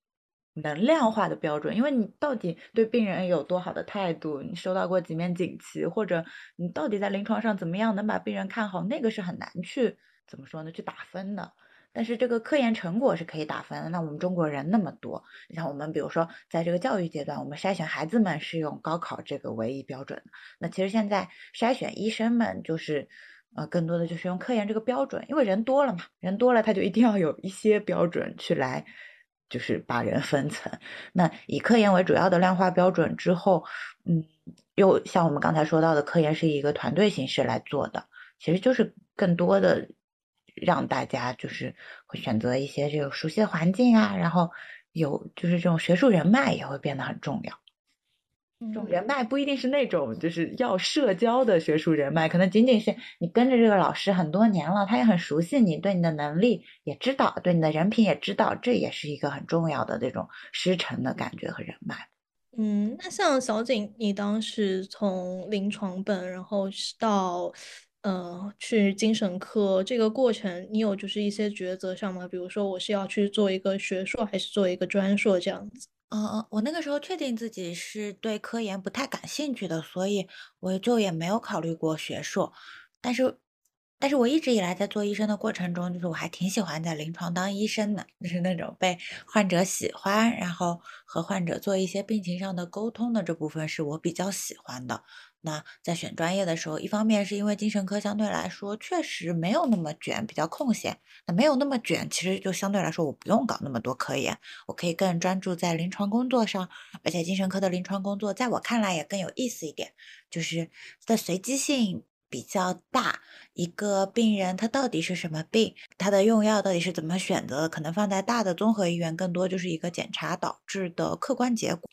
能量化的标准，因为你到底对病人有多好的态度，你收到过几面锦旗，或者你到底在临床上怎么样能把病人看好，那个是很难去怎么说呢，去打分的。但是这个科研成果是可以打分的。那我们中国人那么多，你像我们比如说在这个教育阶段，我们筛选孩子们是用高考这个唯一标准，那其实现在筛选医生们就是。呃，更多的就是用科研这个标准，因为人多了嘛，人多了他就一定要有一些标准去来，就是把人分层。那以科研为主要的量化标准之后，嗯，又像我们刚才说到的，科研是一个团队形式来做的，其实就是更多的让大家就是会选择一些这个熟悉的环境啊，然后有就是这种学术人脉也会变得很重要。这种人脉不一定是那种就是要社交的学术人脉，可能仅仅是你跟着这个老师很多年了，他也很熟悉你，对你的能力也知道，对你的人品也知道，这也是一个很重要的这种师承的感觉和人脉。嗯，那像小景，你当时从临床本，然后到呃去精神科这个过程，你有就是一些抉择上吗？比如说我是要去做一个学硕，还是做一个专硕这样子？嗯嗯，我那个时候确定自己是对科研不太感兴趣的，所以我就也没有考虑过学硕。但是，但是我一直以来在做医生的过程中，就是我还挺喜欢在临床当医生的，就是那种被患者喜欢，然后和患者做一些病情上的沟通的这部分是我比较喜欢的。那在选专业的时候，一方面是因为精神科相对来说确实没有那么卷，比较空闲。那没有那么卷，其实就相对来说我不用搞那么多科研，我可以更专注在临床工作上。而且精神科的临床工作在我看来也更有意思一点，就是的随机性比较大。一个病人他到底是什么病，他的用药到底是怎么选择，可能放在大的综合医院更多就是一个检查导致的客观结果。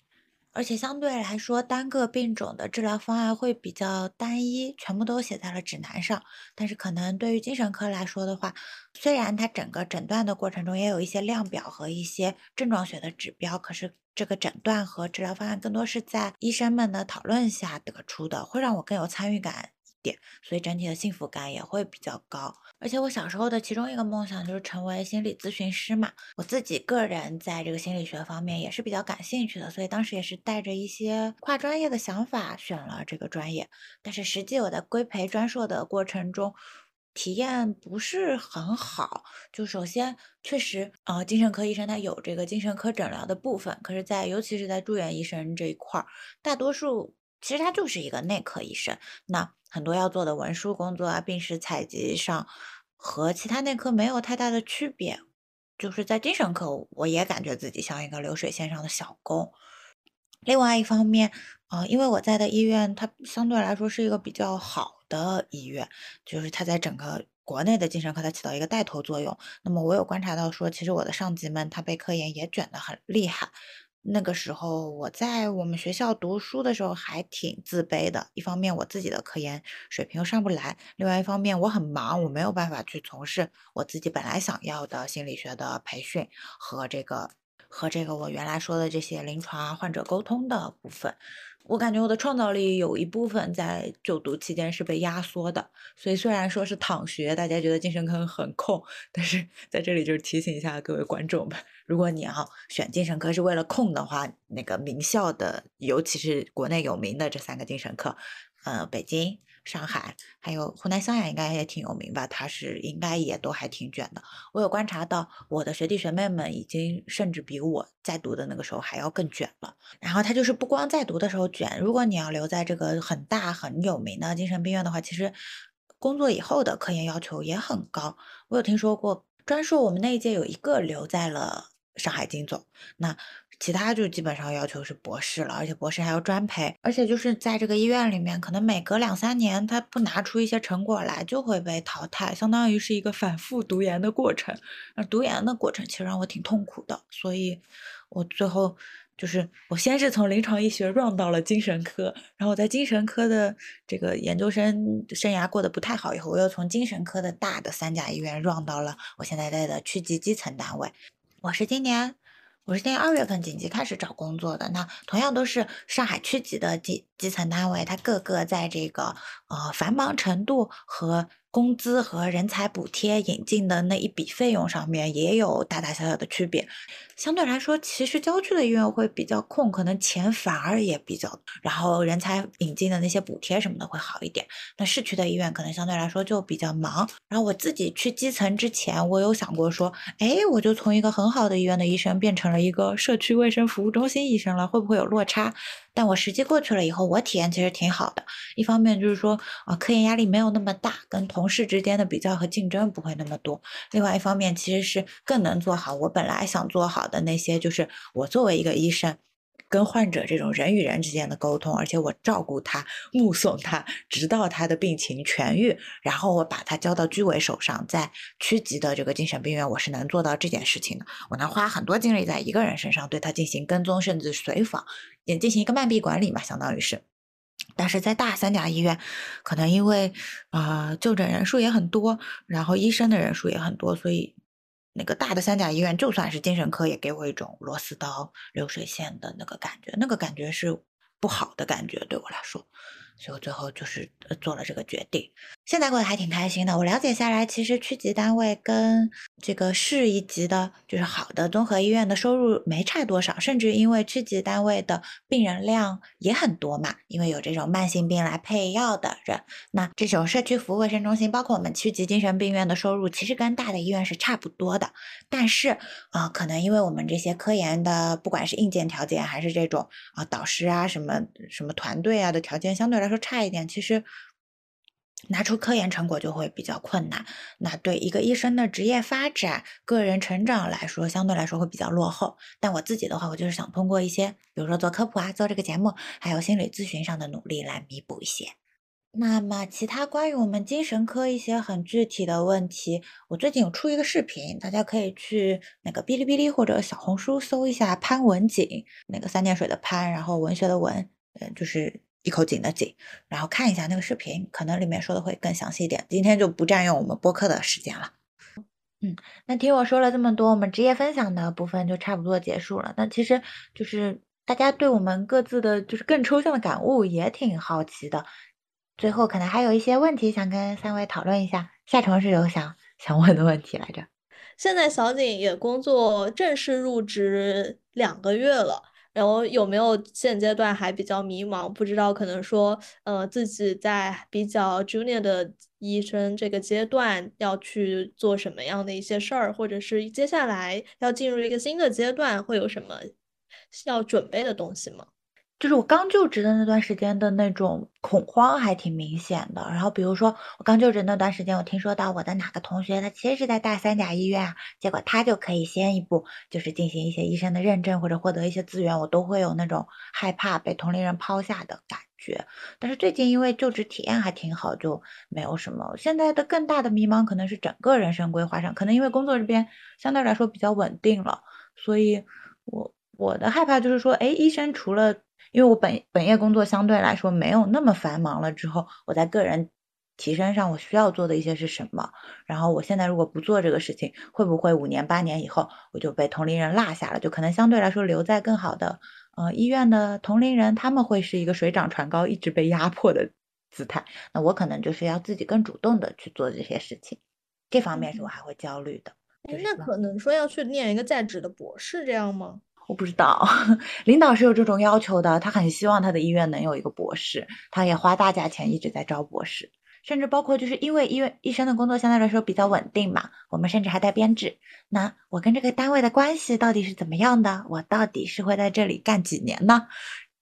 而且相对来说，单个病种的治疗方案会比较单一，全部都写在了指南上。但是可能对于精神科来说的话，虽然它整个诊断的过程中也有一些量表和一些症状学的指标，可是这个诊断和治疗方案更多是在医生们的讨论下得出的，会让我更有参与感。点，所以整体的幸福感也会比较高。而且我小时候的其中一个梦想就是成为心理咨询师嘛。我自己个人在这个心理学方面也是比较感兴趣的，所以当时也是带着一些跨专业的想法选了这个专业。但是实际我在规培专硕的过程中，体验不是很好。就首先确实，呃，精神科医生他有这个精神科诊疗的部分，可是，在尤其是在住院医生这一块儿，大多数其实他就是一个内科医生。那很多要做的文书工作啊、病史采集上，和其他内科没有太大的区别。就是在精神科，我也感觉自己像一个流水线上的小工。另外一方面，呃，因为我在的医院，它相对来说是一个比较好的医院，就是它在整个国内的精神科，它起到一个带头作用。那么我有观察到说，其实我的上级们他被科研也卷得很厉害。那个时候我在我们学校读书的时候还挺自卑的，一方面我自己的科研水平又上不来，另外一方面我很忙，我没有办法去从事我自己本来想要的心理学的培训和这个和这个我原来说的这些临床患者沟通的部分。我感觉我的创造力有一部分在就读期间是被压缩的，所以虽然说是躺学，大家觉得精神科很空，但是 在这里就是提醒一下各位观众吧，如果你要选精神科是为了空的话，那个名校的，尤其是国内有名的这三个精神科，呃，北京。上海还有湖南湘雅应该也挺有名吧？他是应该也都还挺卷的。我有观察到，我的学弟学妹们已经甚至比我在读的那个时候还要更卷了。然后他就是不光在读的时候卷，如果你要留在这个很大很有名的精神病院的话，其实工作以后的科研要求也很高。我有听说过，专硕我们那一届有一个留在了上海金总，那。其他就基本上要求是博士了，而且博士还要专培，而且就是在这个医院里面，可能每隔两三年，他不拿出一些成果来，就会被淘汰，相当于是一个反复读研的过程。那读研的过程其实让我挺痛苦的，所以我最后就是我先是从临床医学 run 到了精神科，然后我在精神科的这个研究生生涯过得不太好以后，我又从精神科的大的三甲医院 run 到了我现在在的区级基层单位。我是今年。我是今年二月份紧急开始找工作的，那同样都是上海区级的基基层单位，它各个在这个呃繁忙程度和。工资和人才补贴引进的那一笔费用上面也有大大小小的区别。相对来说，其实郊区的医院会比较空，可能钱反而也比较，然后人才引进的那些补贴什么的会好一点。那市区的医院可能相对来说就比较忙。然后我自己去基层之前，我有想过说，哎，我就从一个很好的医院的医生变成了一个社区卫生服务中心医生了，会不会有落差？但我实际过去了以后，我体验其实挺好的。一方面就是说，啊，科研压力没有那么大，跟同事之间的比较和竞争不会那么多。另外一方面，其实是更能做好我本来想做好的那些，就是我作为一个医生，跟患者这种人与人之间的沟通，而且我照顾他，目送他，直到他的病情痊愈，然后我把他交到居委手上，在区级的这个精神病院，我是能做到这件事情的。我能花很多精力在一个人身上，对他进行跟踪，甚至随访，也进行一个慢闭管理嘛，相当于是。但是在大三甲医院，可能因为啊就诊人数也很多，然后医生的人数也很多，所以那个大的三甲医院就算是精神科，也给我一种螺丝刀流水线的那个感觉，那个感觉是不好的感觉，对我来说。所以我最后就是做了这个决定，现在过得还挺开心的。我了解下来，其实区级单位跟这个市一级的，就是好的综合医院的收入没差多少，甚至因为区级单位的病人量也很多嘛，因为有这种慢性病来配药的人，那这种社区服务卫生中心，包括我们区级精神病院的收入，其实跟大的医院是差不多的。但是啊，可能因为我们这些科研的，不管是硬件条件还是这种啊导师啊什么什么团队啊的条件，相对来说差一点，其实拿出科研成果就会比较困难。那对一个医生的职业发展、个人成长来说，相对来说会比较落后。但我自己的话，我就是想通过一些，比如说做科普啊、做这个节目，还有心理咨询上的努力来弥补一些。那么，其他关于我们精神科一些很具体的问题，我最近有出一个视频，大家可以去那个哔哩哔哩或者小红书搜一下潘文景，那个三点水的潘，然后文学的文，嗯，就是。一口井的井，然后看一下那个视频，可能里面说的会更详细一点。今天就不占用我们播客的时间了。嗯，那听我说了这么多，我们职业分享的部分就差不多结束了。那其实就是大家对我们各自的就是更抽象的感悟也挺好奇的。最后可能还有一些问题想跟三位讨论一下。夏城是有想想问的问题来着。现在小景也工作正式入职两个月了。然后有没有现阶段还比较迷茫，不知道可能说，呃，自己在比较 junior 的医生这个阶段要去做什么样的一些事儿，或者是接下来要进入一个新的阶段，会有什么要准备的东西吗？就是我刚就职的那段时间的那种恐慌还挺明显的。然后比如说我刚就职那段时间，我听说到我的哪个同学，他其实是在大三甲医院，结果他就可以先一步就是进行一些医生的认证或者获得一些资源，我都会有那种害怕被同龄人抛下的感觉。但是最近因为就职体验还挺好，就没有什么。现在的更大的迷茫可能是整个人生规划上，可能因为工作这边相对来说比较稳定了，所以我我的害怕就是说，哎，医生除了因为我本本业工作相对来说没有那么繁忙了，之后我在个人提升上我需要做的一些是什么？然后我现在如果不做这个事情，会不会五年八年以后我就被同龄人落下了？就可能相对来说留在更好的呃医院的同龄人，他们会是一个水涨船高、一直被压迫的姿态。那我可能就是要自己更主动的去做这些事情，这方面是我还会焦虑的。那可能说要去念一个在职的博士，这样吗？我不知道，领导是有这种要求的，他很希望他的医院能有一个博士，他也花大价钱一直在招博士，甚至包括就是因为医院医生的工作相对来说比较稳定嘛，我们甚至还带编制。那我跟这个单位的关系到底是怎么样的？我到底是会在这里干几年呢？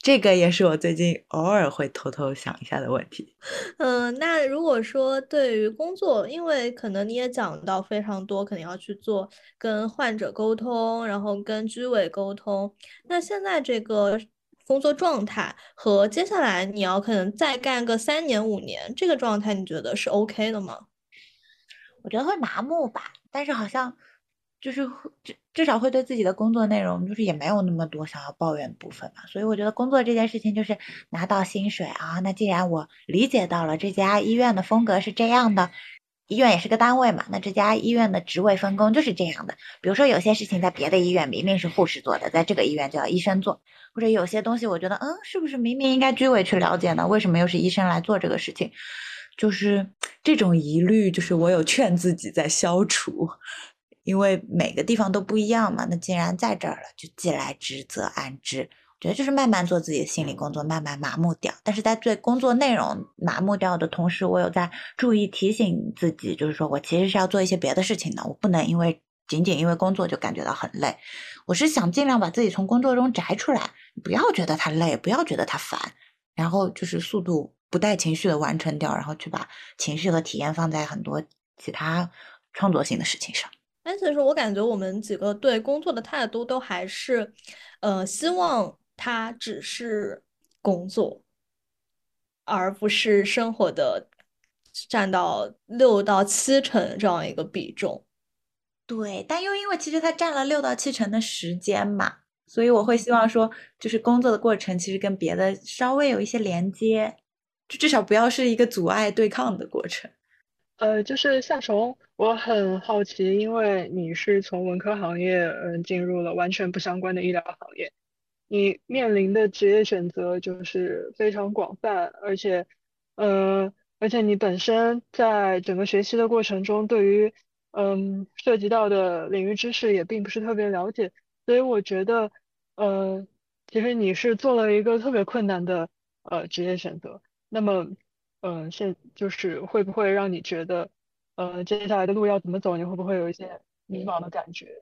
这个也是我最近偶尔会偷偷想一下的问题。嗯，那如果说对于工作，因为可能你也讲到非常多，肯定要去做跟患者沟通，然后跟居委沟通。那现在这个工作状态和接下来你要可能再干个三年五年，这个状态你觉得是 OK 的吗？我觉得会麻木吧，但是好像。就是至至少会对自己的工作内容，就是也没有那么多想要抱怨的部分嘛。所以我觉得工作这件事情就是拿到薪水啊。那既然我理解到了这家医院的风格是这样的，医院也是个单位嘛，那这家医院的职位分工就是这样的。比如说有些事情在别的医院明明是护士做的，在这个医院就要医生做，或者有些东西我觉得，嗯，是不是明明应该居委去了解呢？为什么又是医生来做这个事情？就是这种疑虑，就是我有劝自己在消除。因为每个地方都不一样嘛，那既然在这儿了，就既来之则安之。我觉得就是慢慢做自己的心理工作，慢慢麻木掉。但是在对工作内容麻木掉的同时，我有在注意提醒自己，就是说我其实是要做一些别的事情的。我不能因为仅仅因为工作就感觉到很累。我是想尽量把自己从工作中摘出来，不要觉得它累，不要觉得它烦，然后就是速度不带情绪的完成掉，然后去把情绪和体验放在很多其他创作性的事情上。但其实我感觉我们几个对工作的态度都还是，呃，希望它只是工作，而不是生活的占到六到七成这样一个比重。对，但又因为其实它占了六到七成的时间嘛，所以我会希望说，就是工作的过程其实跟别的稍微有一些连接，就至少不要是一个阻碍对抗的过程。呃，就是夏虫，我很好奇，因为你是从文科行业嗯进入了完全不相关的医疗行业，你面临的职业选择就是非常广泛，而且，呃，而且你本身在整个学习的过程中，对于嗯，涉及到的领域知识也并不是特别了解，所以我觉得，呃，其实你是做了一个特别困难的呃职业选择。那么，嗯，现就是会不会让你觉得，呃，接下来的路要怎么走？你会不会有一些迷茫的感觉？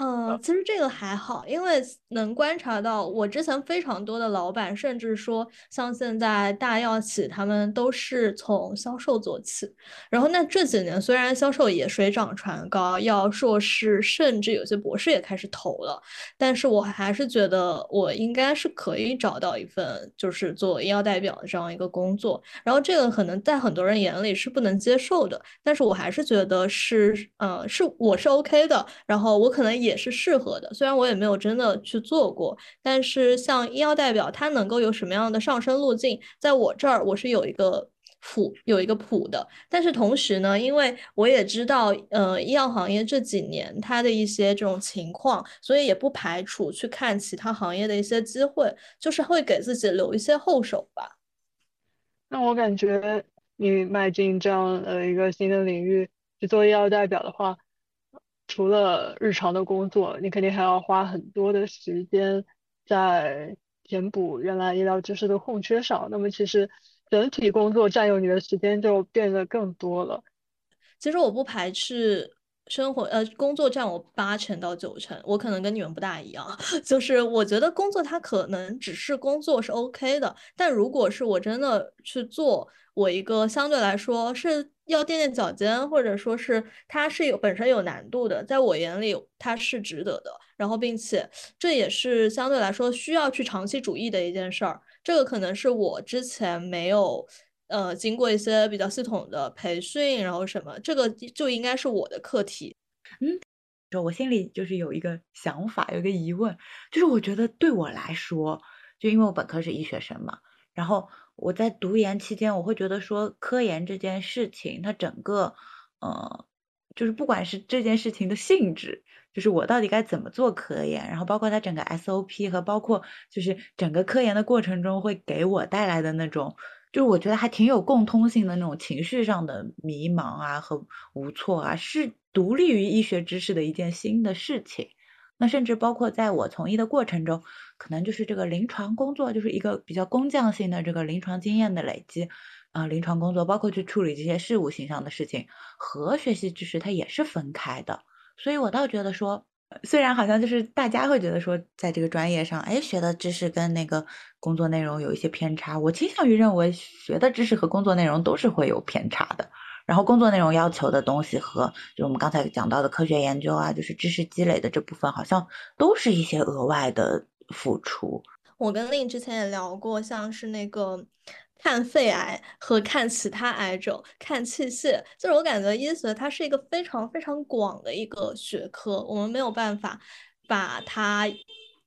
嗯，其实这个还好，因为能观察到我之前非常多的老板，甚至说像现在大药企，他们都是从销售做起。然后那这几年虽然销售也水涨船高，要硕士，甚至有些博士也开始投了，但是我还是觉得我应该是可以找到一份就是做医药代表的这样一个工作。然后这个可能在很多人眼里是不能接受的，但是我还是觉得是，呃，是我是 OK 的。然后我可能也。也是适合的，虽然我也没有真的去做过，但是像医药代表，它能够有什么样的上升路径，在我这儿我是有一个谱，有一个谱的。但是同时呢，因为我也知道，呃，医药行业这几年它的一些这种情况，所以也不排除去看其他行业的一些机会，就是会给自己留一些后手吧。那我感觉你迈进这样的一个新的领域去做医药代表的话。除了日常的工作，你肯定还要花很多的时间在填补原来医疗知识的空缺上。那么其实整体工作占用你的时间就变得更多了。其实我不排斥生活，呃，工作占我八成到九成，我可能跟你们不大一样，就是我觉得工作它可能只是工作是 OK 的，但如果是我真的去做我一个相对来说是。要垫垫脚尖，或者说是它是有本身有难度的，在我眼里它是值得的。然后，并且这也是相对来说需要去长期主义的一件事儿。这个可能是我之前没有呃经过一些比较系统的培训，然后什么，这个就应该是我的课题。嗯，就我心里就是有一个想法，有一个疑问，就是我觉得对我来说，就因为我本科是医学生嘛，然后。我在读研期间，我会觉得说科研这件事情，它整个，呃，就是不管是这件事情的性质，就是我到底该怎么做科研，然后包括它整个 SOP 和包括就是整个科研的过程中会给我带来的那种，就是我觉得还挺有共通性的那种情绪上的迷茫啊和无措啊，是独立于医学知识的一件新的事情。那甚至包括在我从医的过程中，可能就是这个临床工作，就是一个比较工匠性的这个临床经验的累积，啊，临床工作包括去处理这些事务性上的事情和学习知识，它也是分开的。所以我倒觉得说，虽然好像就是大家会觉得说，在这个专业上，哎，学的知识跟那个工作内容有一些偏差，我倾向于认为学的知识和工作内容都是会有偏差的。然后工作内容要求的东西和就我们刚才讲到的科学研究啊，就是知识积累的这部分，好像都是一些额外的付出。我跟令之前也聊过，像是那个看肺癌和看其他癌症、看器械，就是我感觉医学它是一个非常非常广的一个学科，我们没有办法把它。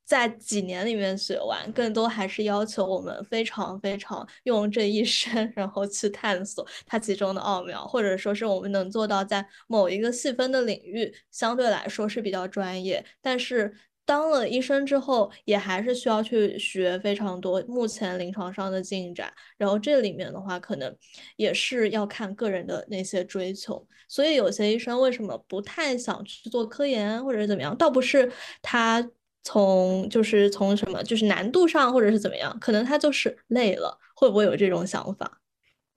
在几年里面学完，更多还是要求我们非常非常用这一生，然后去探索它其中的奥妙，或者说是我们能做到在某一个细分的领域相对来说是比较专业。但是当了医生之后，也还是需要去学非常多目前临床上的进展。然后这里面的话，可能也是要看个人的那些追求。所以有些医生为什么不太想去做科研或者怎么样，倒不是他。从就是从什么就是难度上或者是怎么样，可能他就是累了，会不会有这种想法？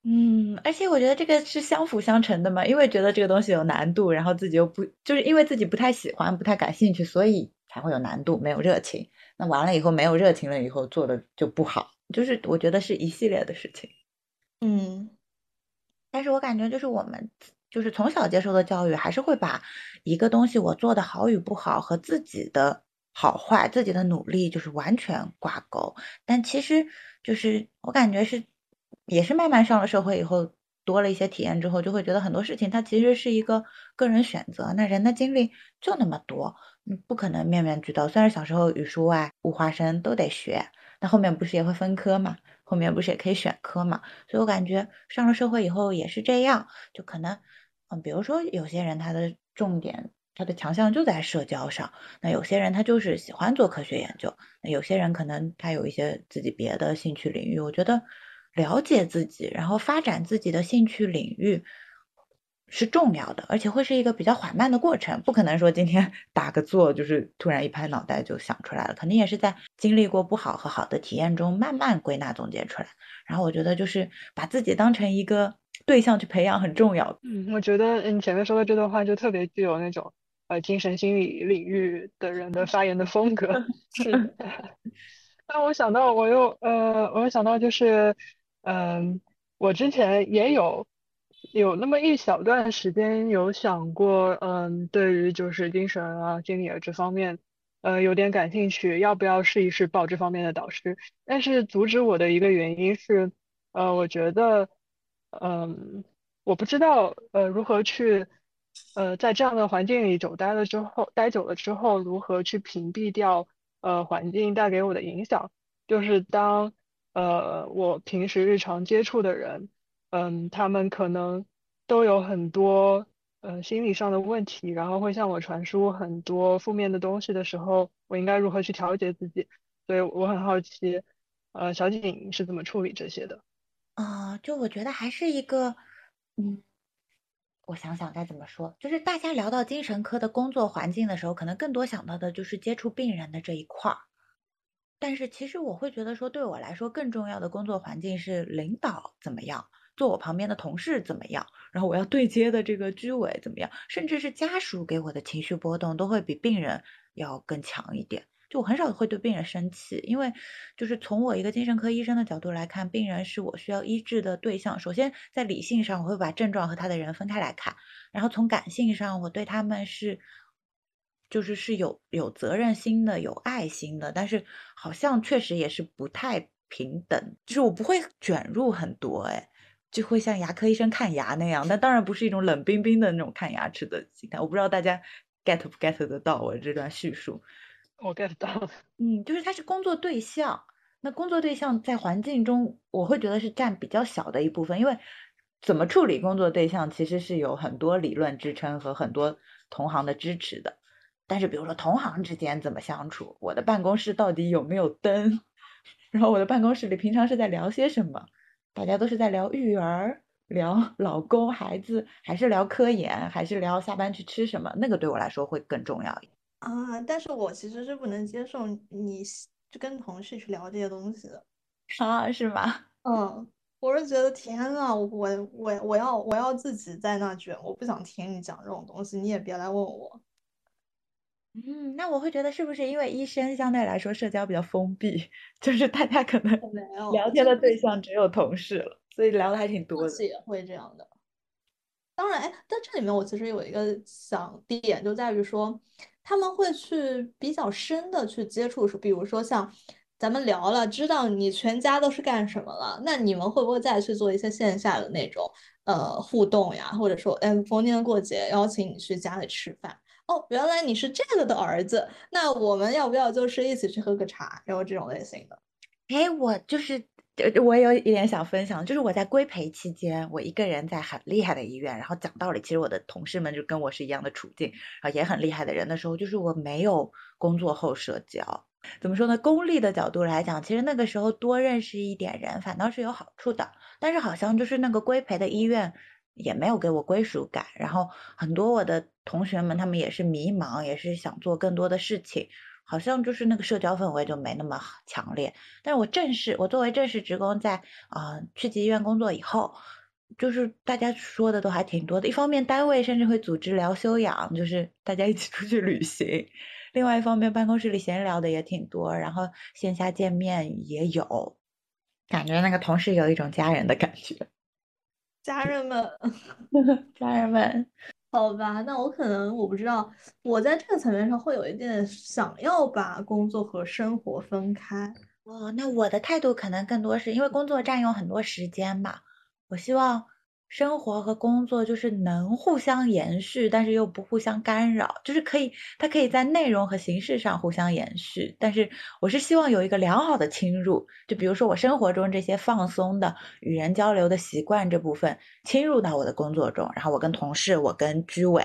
嗯，而且我觉得这个是相辅相成的嘛，因为觉得这个东西有难度，然后自己又不就是因为自己不太喜欢、不太感兴趣，所以才会有难度，没有热情。那完了以后没有热情了以后做的就不好，就是我觉得是一系列的事情。嗯，但是我感觉就是我们就是从小接受的教育，还是会把一个东西我做的好与不好和自己的。好坏、自己的努力就是完全挂钩。但其实就是我感觉是，也是慢慢上了社会以后，多了一些体验之后，就会觉得很多事情它其实是一个个人选择。那人的精力就那么多，不可能面面俱到。虽然小时候语数外、物化生都得学，那后面不是也会分科嘛？后面不是也可以选科嘛？所以我感觉上了社会以后也是这样，就可能，嗯，比如说有些人他的重点。他的强项就在社交上，那有些人他就是喜欢做科学研究，那有些人可能他有一些自己别的兴趣领域。我觉得了解自己，然后发展自己的兴趣领域是重要的，而且会是一个比较缓慢的过程，不可能说今天 打个坐就是突然一拍脑袋就想出来了，肯定也是在经历过不好和好的体验中慢慢归纳总结出来。然后我觉得就是把自己当成一个 对象去培养很重要。嗯，我觉得你前面说的这段话就特别具有那种。呃，精神心理领域的人的发言的风格 是。但我想到，我又呃，我又想到就是，嗯，我之前也有有那么一小段时间有想过，嗯，对于就是精神啊、心理啊这方面，呃，有点感兴趣，要不要试一试报这方面的导师？但是阻止我的一个原因是，呃，我觉得，嗯，我不知道呃如何去。呃，在这样的环境里久待了之后，待久了之后，如何去屏蔽掉呃环境带给我的影响？就是当呃我平时日常接触的人，嗯，他们可能都有很多呃心理上的问题，然后会向我传输很多负面的东西的时候，我应该如何去调节自己？所以我很好奇，呃，小景是怎么处理这些的？啊，就我觉得还是一个，嗯。我想想该怎么说，就是大家聊到精神科的工作环境的时候，可能更多想到的就是接触病人的这一块儿。但是其实我会觉得说，对我来说更重要的工作环境是领导怎么样，坐我旁边的同事怎么样，然后我要对接的这个居委怎么样，甚至是家属给我的情绪波动都会比病人要更强一点。就我很少会对病人生气，因为就是从我一个精神科医生的角度来看，病人是我需要医治的对象。首先在理性上，我会把症状和他的人分开来看，然后从感性上，我对他们是就是是有有责任心的、有爱心的，但是好像确实也是不太平等，就是我不会卷入很多，哎，就会像牙科医生看牙那样，但当然不是一种冷冰冰的那种看牙齿的心态。我不知道大家 get 不 get 得到我这段叙述。我 get 到了，嗯，就是他是工作对象，那工作对象在环境中，我会觉得是占比较小的一部分，因为怎么处理工作对象，其实是有很多理论支撑和很多同行的支持的。但是比如说同行之间怎么相处，我的办公室到底有没有灯，然后我的办公室里平常是在聊些什么，大家都是在聊育儿、聊 老公、孩子，还是聊科研，还是聊下班去吃什么？那个对我来说会更重要一点。啊，但是我其实是不能接受你就跟同事去聊这些东西的，啊，是吗？嗯，我是觉得天啊，我我我要我要自己在那卷，我不想听你讲这种东西，你也别来问我。嗯，那我会觉得是不是因为医生相对来说社交比较封闭，就是大家可能 聊天的对象只有同事了，所以聊的还挺多的。也会这样的。当然，哎，在这里面我其实有一个想点，就在于说他们会去比较深的去接触，比如说像咱们聊了，知道你全家都是干什么了，那你们会不会再去做一些线下的那种呃互动呀？或者说，哎，逢年过节邀请你去家里吃饭，哦，原来你是这个的儿子，那我们要不要就是一起去喝个茶？然后这种类型的，哎，我就是。我有一点想分享，就是我在规培期间，我一个人在很厉害的医院，然后讲道理。其实我的同事们就跟我是一样的处境，然后也很厉害的人的时候，就是我没有工作后社交。怎么说呢？功利的角度来讲，其实那个时候多认识一点人，反倒是有好处的。但是好像就是那个规培的医院也没有给我归属感，然后很多我的同学们他们也是迷茫，也是想做更多的事情。好像就是那个社交氛围就没那么强烈，但是我正式我作为正式职工在啊区级医院工作以后，就是大家说的都还挺多的。一方面单位甚至会组织聊修养，就是大家一起出去旅行；另外一方面办公室里闲聊的也挺多，然后线下见面也有，感觉那个同事有一种家人的感觉。家人们，家人们。好吧，那我可能我不知道，我在这个层面上会有一点想要把工作和生活分开。哦，那我的态度可能更多是因为工作占用很多时间嘛，我希望。生活和工作就是能互相延续，但是又不互相干扰，就是可以，它可以在内容和形式上互相延续。但是我是希望有一个良好的侵入，就比如说我生活中这些放松的与人交流的习惯这部分侵入到我的工作中，然后我跟同事，我跟居委，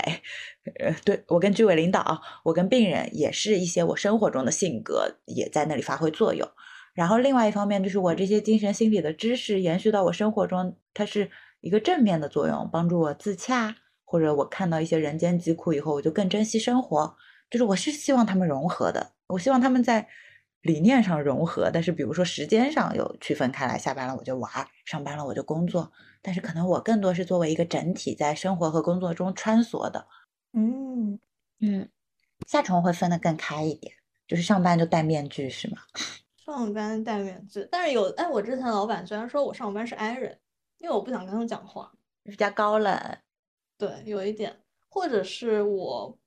呃，对我跟居委领导，我跟病人也是一些我生活中的性格也在那里发挥作用。然后另外一方面就是我这些精神心理的知识延续到我生活中，它是。一个正面的作用，帮助我自洽，或者我看到一些人间疾苦以后，我就更珍惜生活。就是我是希望他们融合的，我希望他们在理念上融合，但是比如说时间上有区分开来，下班了我就玩，上班了我就工作。但是可能我更多是作为一个整体，在生活和工作中穿梭的。嗯嗯，夏虫会分得更开一点，就是上班就戴面具是吗？上班戴面具，但是有哎，我之前老板虽然说我上班是 i 人。因为我不想跟他们讲话，比较高冷，对，有一点，或者是我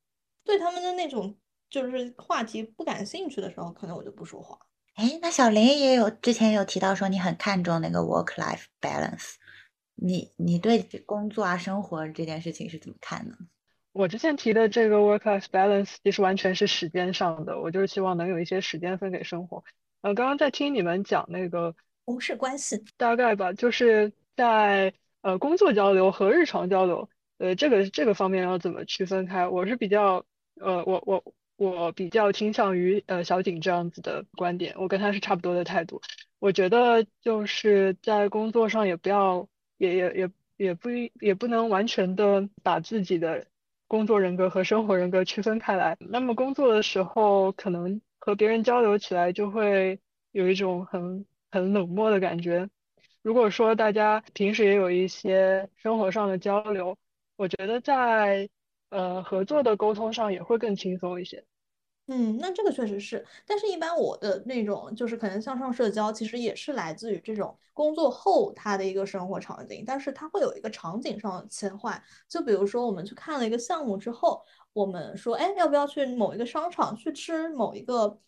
对他们的那种就是话题不感兴趣的时候，可能我就不说话。哎，那小林也有之前有提到说你很看重那个 work life balance，你你对工作啊生活这件事情是怎么看呢？我之前提的这个 work life balance 其实完全是时间上的，我就是希望能有一些时间分给生活。呃，刚刚在听你们讲那个同事关系，大概吧，就是。在呃工作交流和日常交流，呃这个这个方面要怎么区分开？我是比较呃我我我比较倾向于呃小景这样子的观点，我跟他是差不多的态度。我觉得就是在工作上也不要也也也也不也不能完全的把自己的工作人格和生活人格区分开来。那么工作的时候可能和别人交流起来就会有一种很很冷漠的感觉。如果说大家平时也有一些生活上的交流，我觉得在呃合作的沟通上也会更轻松一些。嗯，那这个确实是，但是一般我的那种就是可能向上社交，其实也是来自于这种工作后他的一个生活场景，但是它会有一个场景上的切换。就比如说我们去看了一个项目之后，我们说，哎，要不要去某一个商场去吃某一个？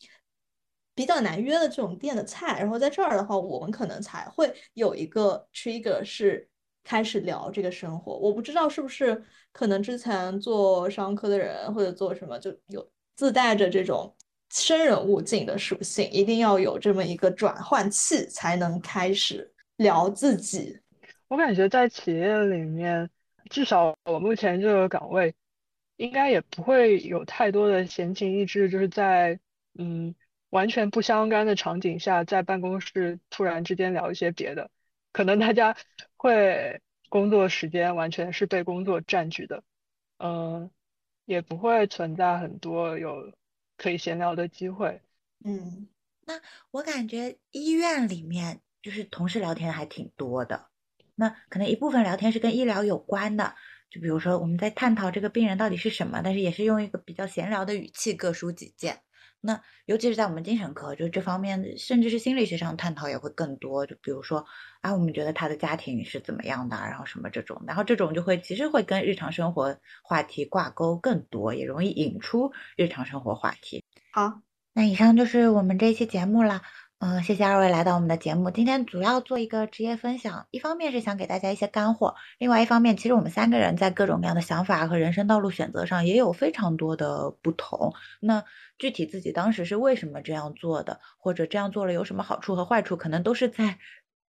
比较难约的这种店的菜，然后在这儿的话，我们可能才会有一个 trigger 是开始聊这个生活。我不知道是不是可能之前做商科的人或者做什么就有自带着这种生人勿近的属性，一定要有这么一个转换器才能开始聊自己。我感觉在企业里面，至少我目前这个岗位，应该也不会有太多的闲情逸致，就是在嗯。完全不相干的场景下，在办公室突然之间聊一些别的，可能大家会工作时间完全是被工作占据的，嗯，也不会存在很多有可以闲聊的机会。嗯，那我感觉医院里面就是同事聊天还挺多的，那可能一部分聊天是跟医疗有关的，就比如说我们在探讨这个病人到底是什么，但是也是用一个比较闲聊的语气各抒己见。那尤其是在我们精神科，就这方面，甚至是心理学上探讨也会更多。就比如说，啊，我们觉得他的家庭是怎么样的，然后什么这种，然后这种就会其实会跟日常生活话题挂钩更多，也容易引出日常生活话题。好，那以上就是我们这一期节目了。嗯，谢谢二位来到我们的节目。今天主要做一个职业分享，一方面是想给大家一些干货，另外一方面，其实我们三个人在各种各样的想法和人生道路选择上也有非常多的不同。那具体自己当时是为什么这样做的，或者这样做了有什么好处和坏处，可能都是在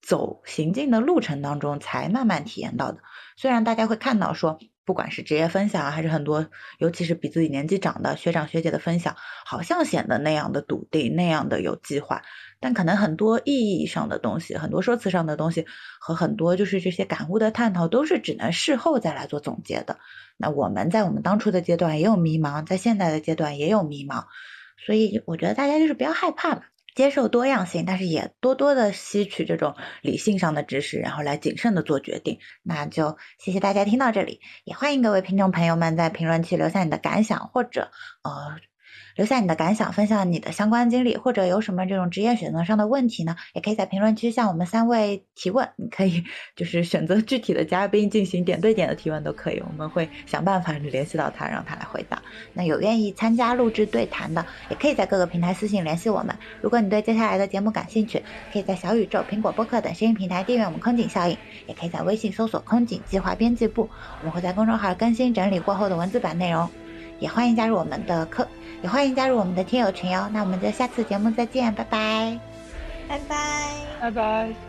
走行进的路程当中才慢慢体验到的。虽然大家会看到说。不管是职业分享，还是很多，尤其是比自己年纪长的学长学姐的分享，好像显得那样的笃定，那样的有计划，但可能很多意义上的东西，很多说辞上的东西，和很多就是这些感悟的探讨，都是只能事后再来做总结的。那我们在我们当初的阶段也有迷茫，在现在的阶段也有迷茫，所以我觉得大家就是不要害怕吧。接受多样性，但是也多多的吸取这种理性上的知识，然后来谨慎的做决定。那就谢谢大家听到这里，也欢迎各位听众朋友们在评论区留下你的感想，或者呃留下你的感想，分享你的相关经历，或者有什么这种职业选择上的问题呢？也可以在评论区向我们三位提问。你可以就是选择具体的嘉宾进行点对点的提问都可以，我们会想办法联系到他，让他来回答。那有愿意参加录制对谈的，也可以在各个平台私信联系我们。如果你对接下来的节目感兴趣，可以在小宇宙、苹果播客等声音平台订阅我们空警效应，也可以在微信搜索“空警计划编辑部”，我们会在公众号更新整理过后的文字版内容。也欢迎加入我们的课，也欢迎加入我们的听友群哟。那我们就下次节目再见，拜拜，拜拜，拜拜。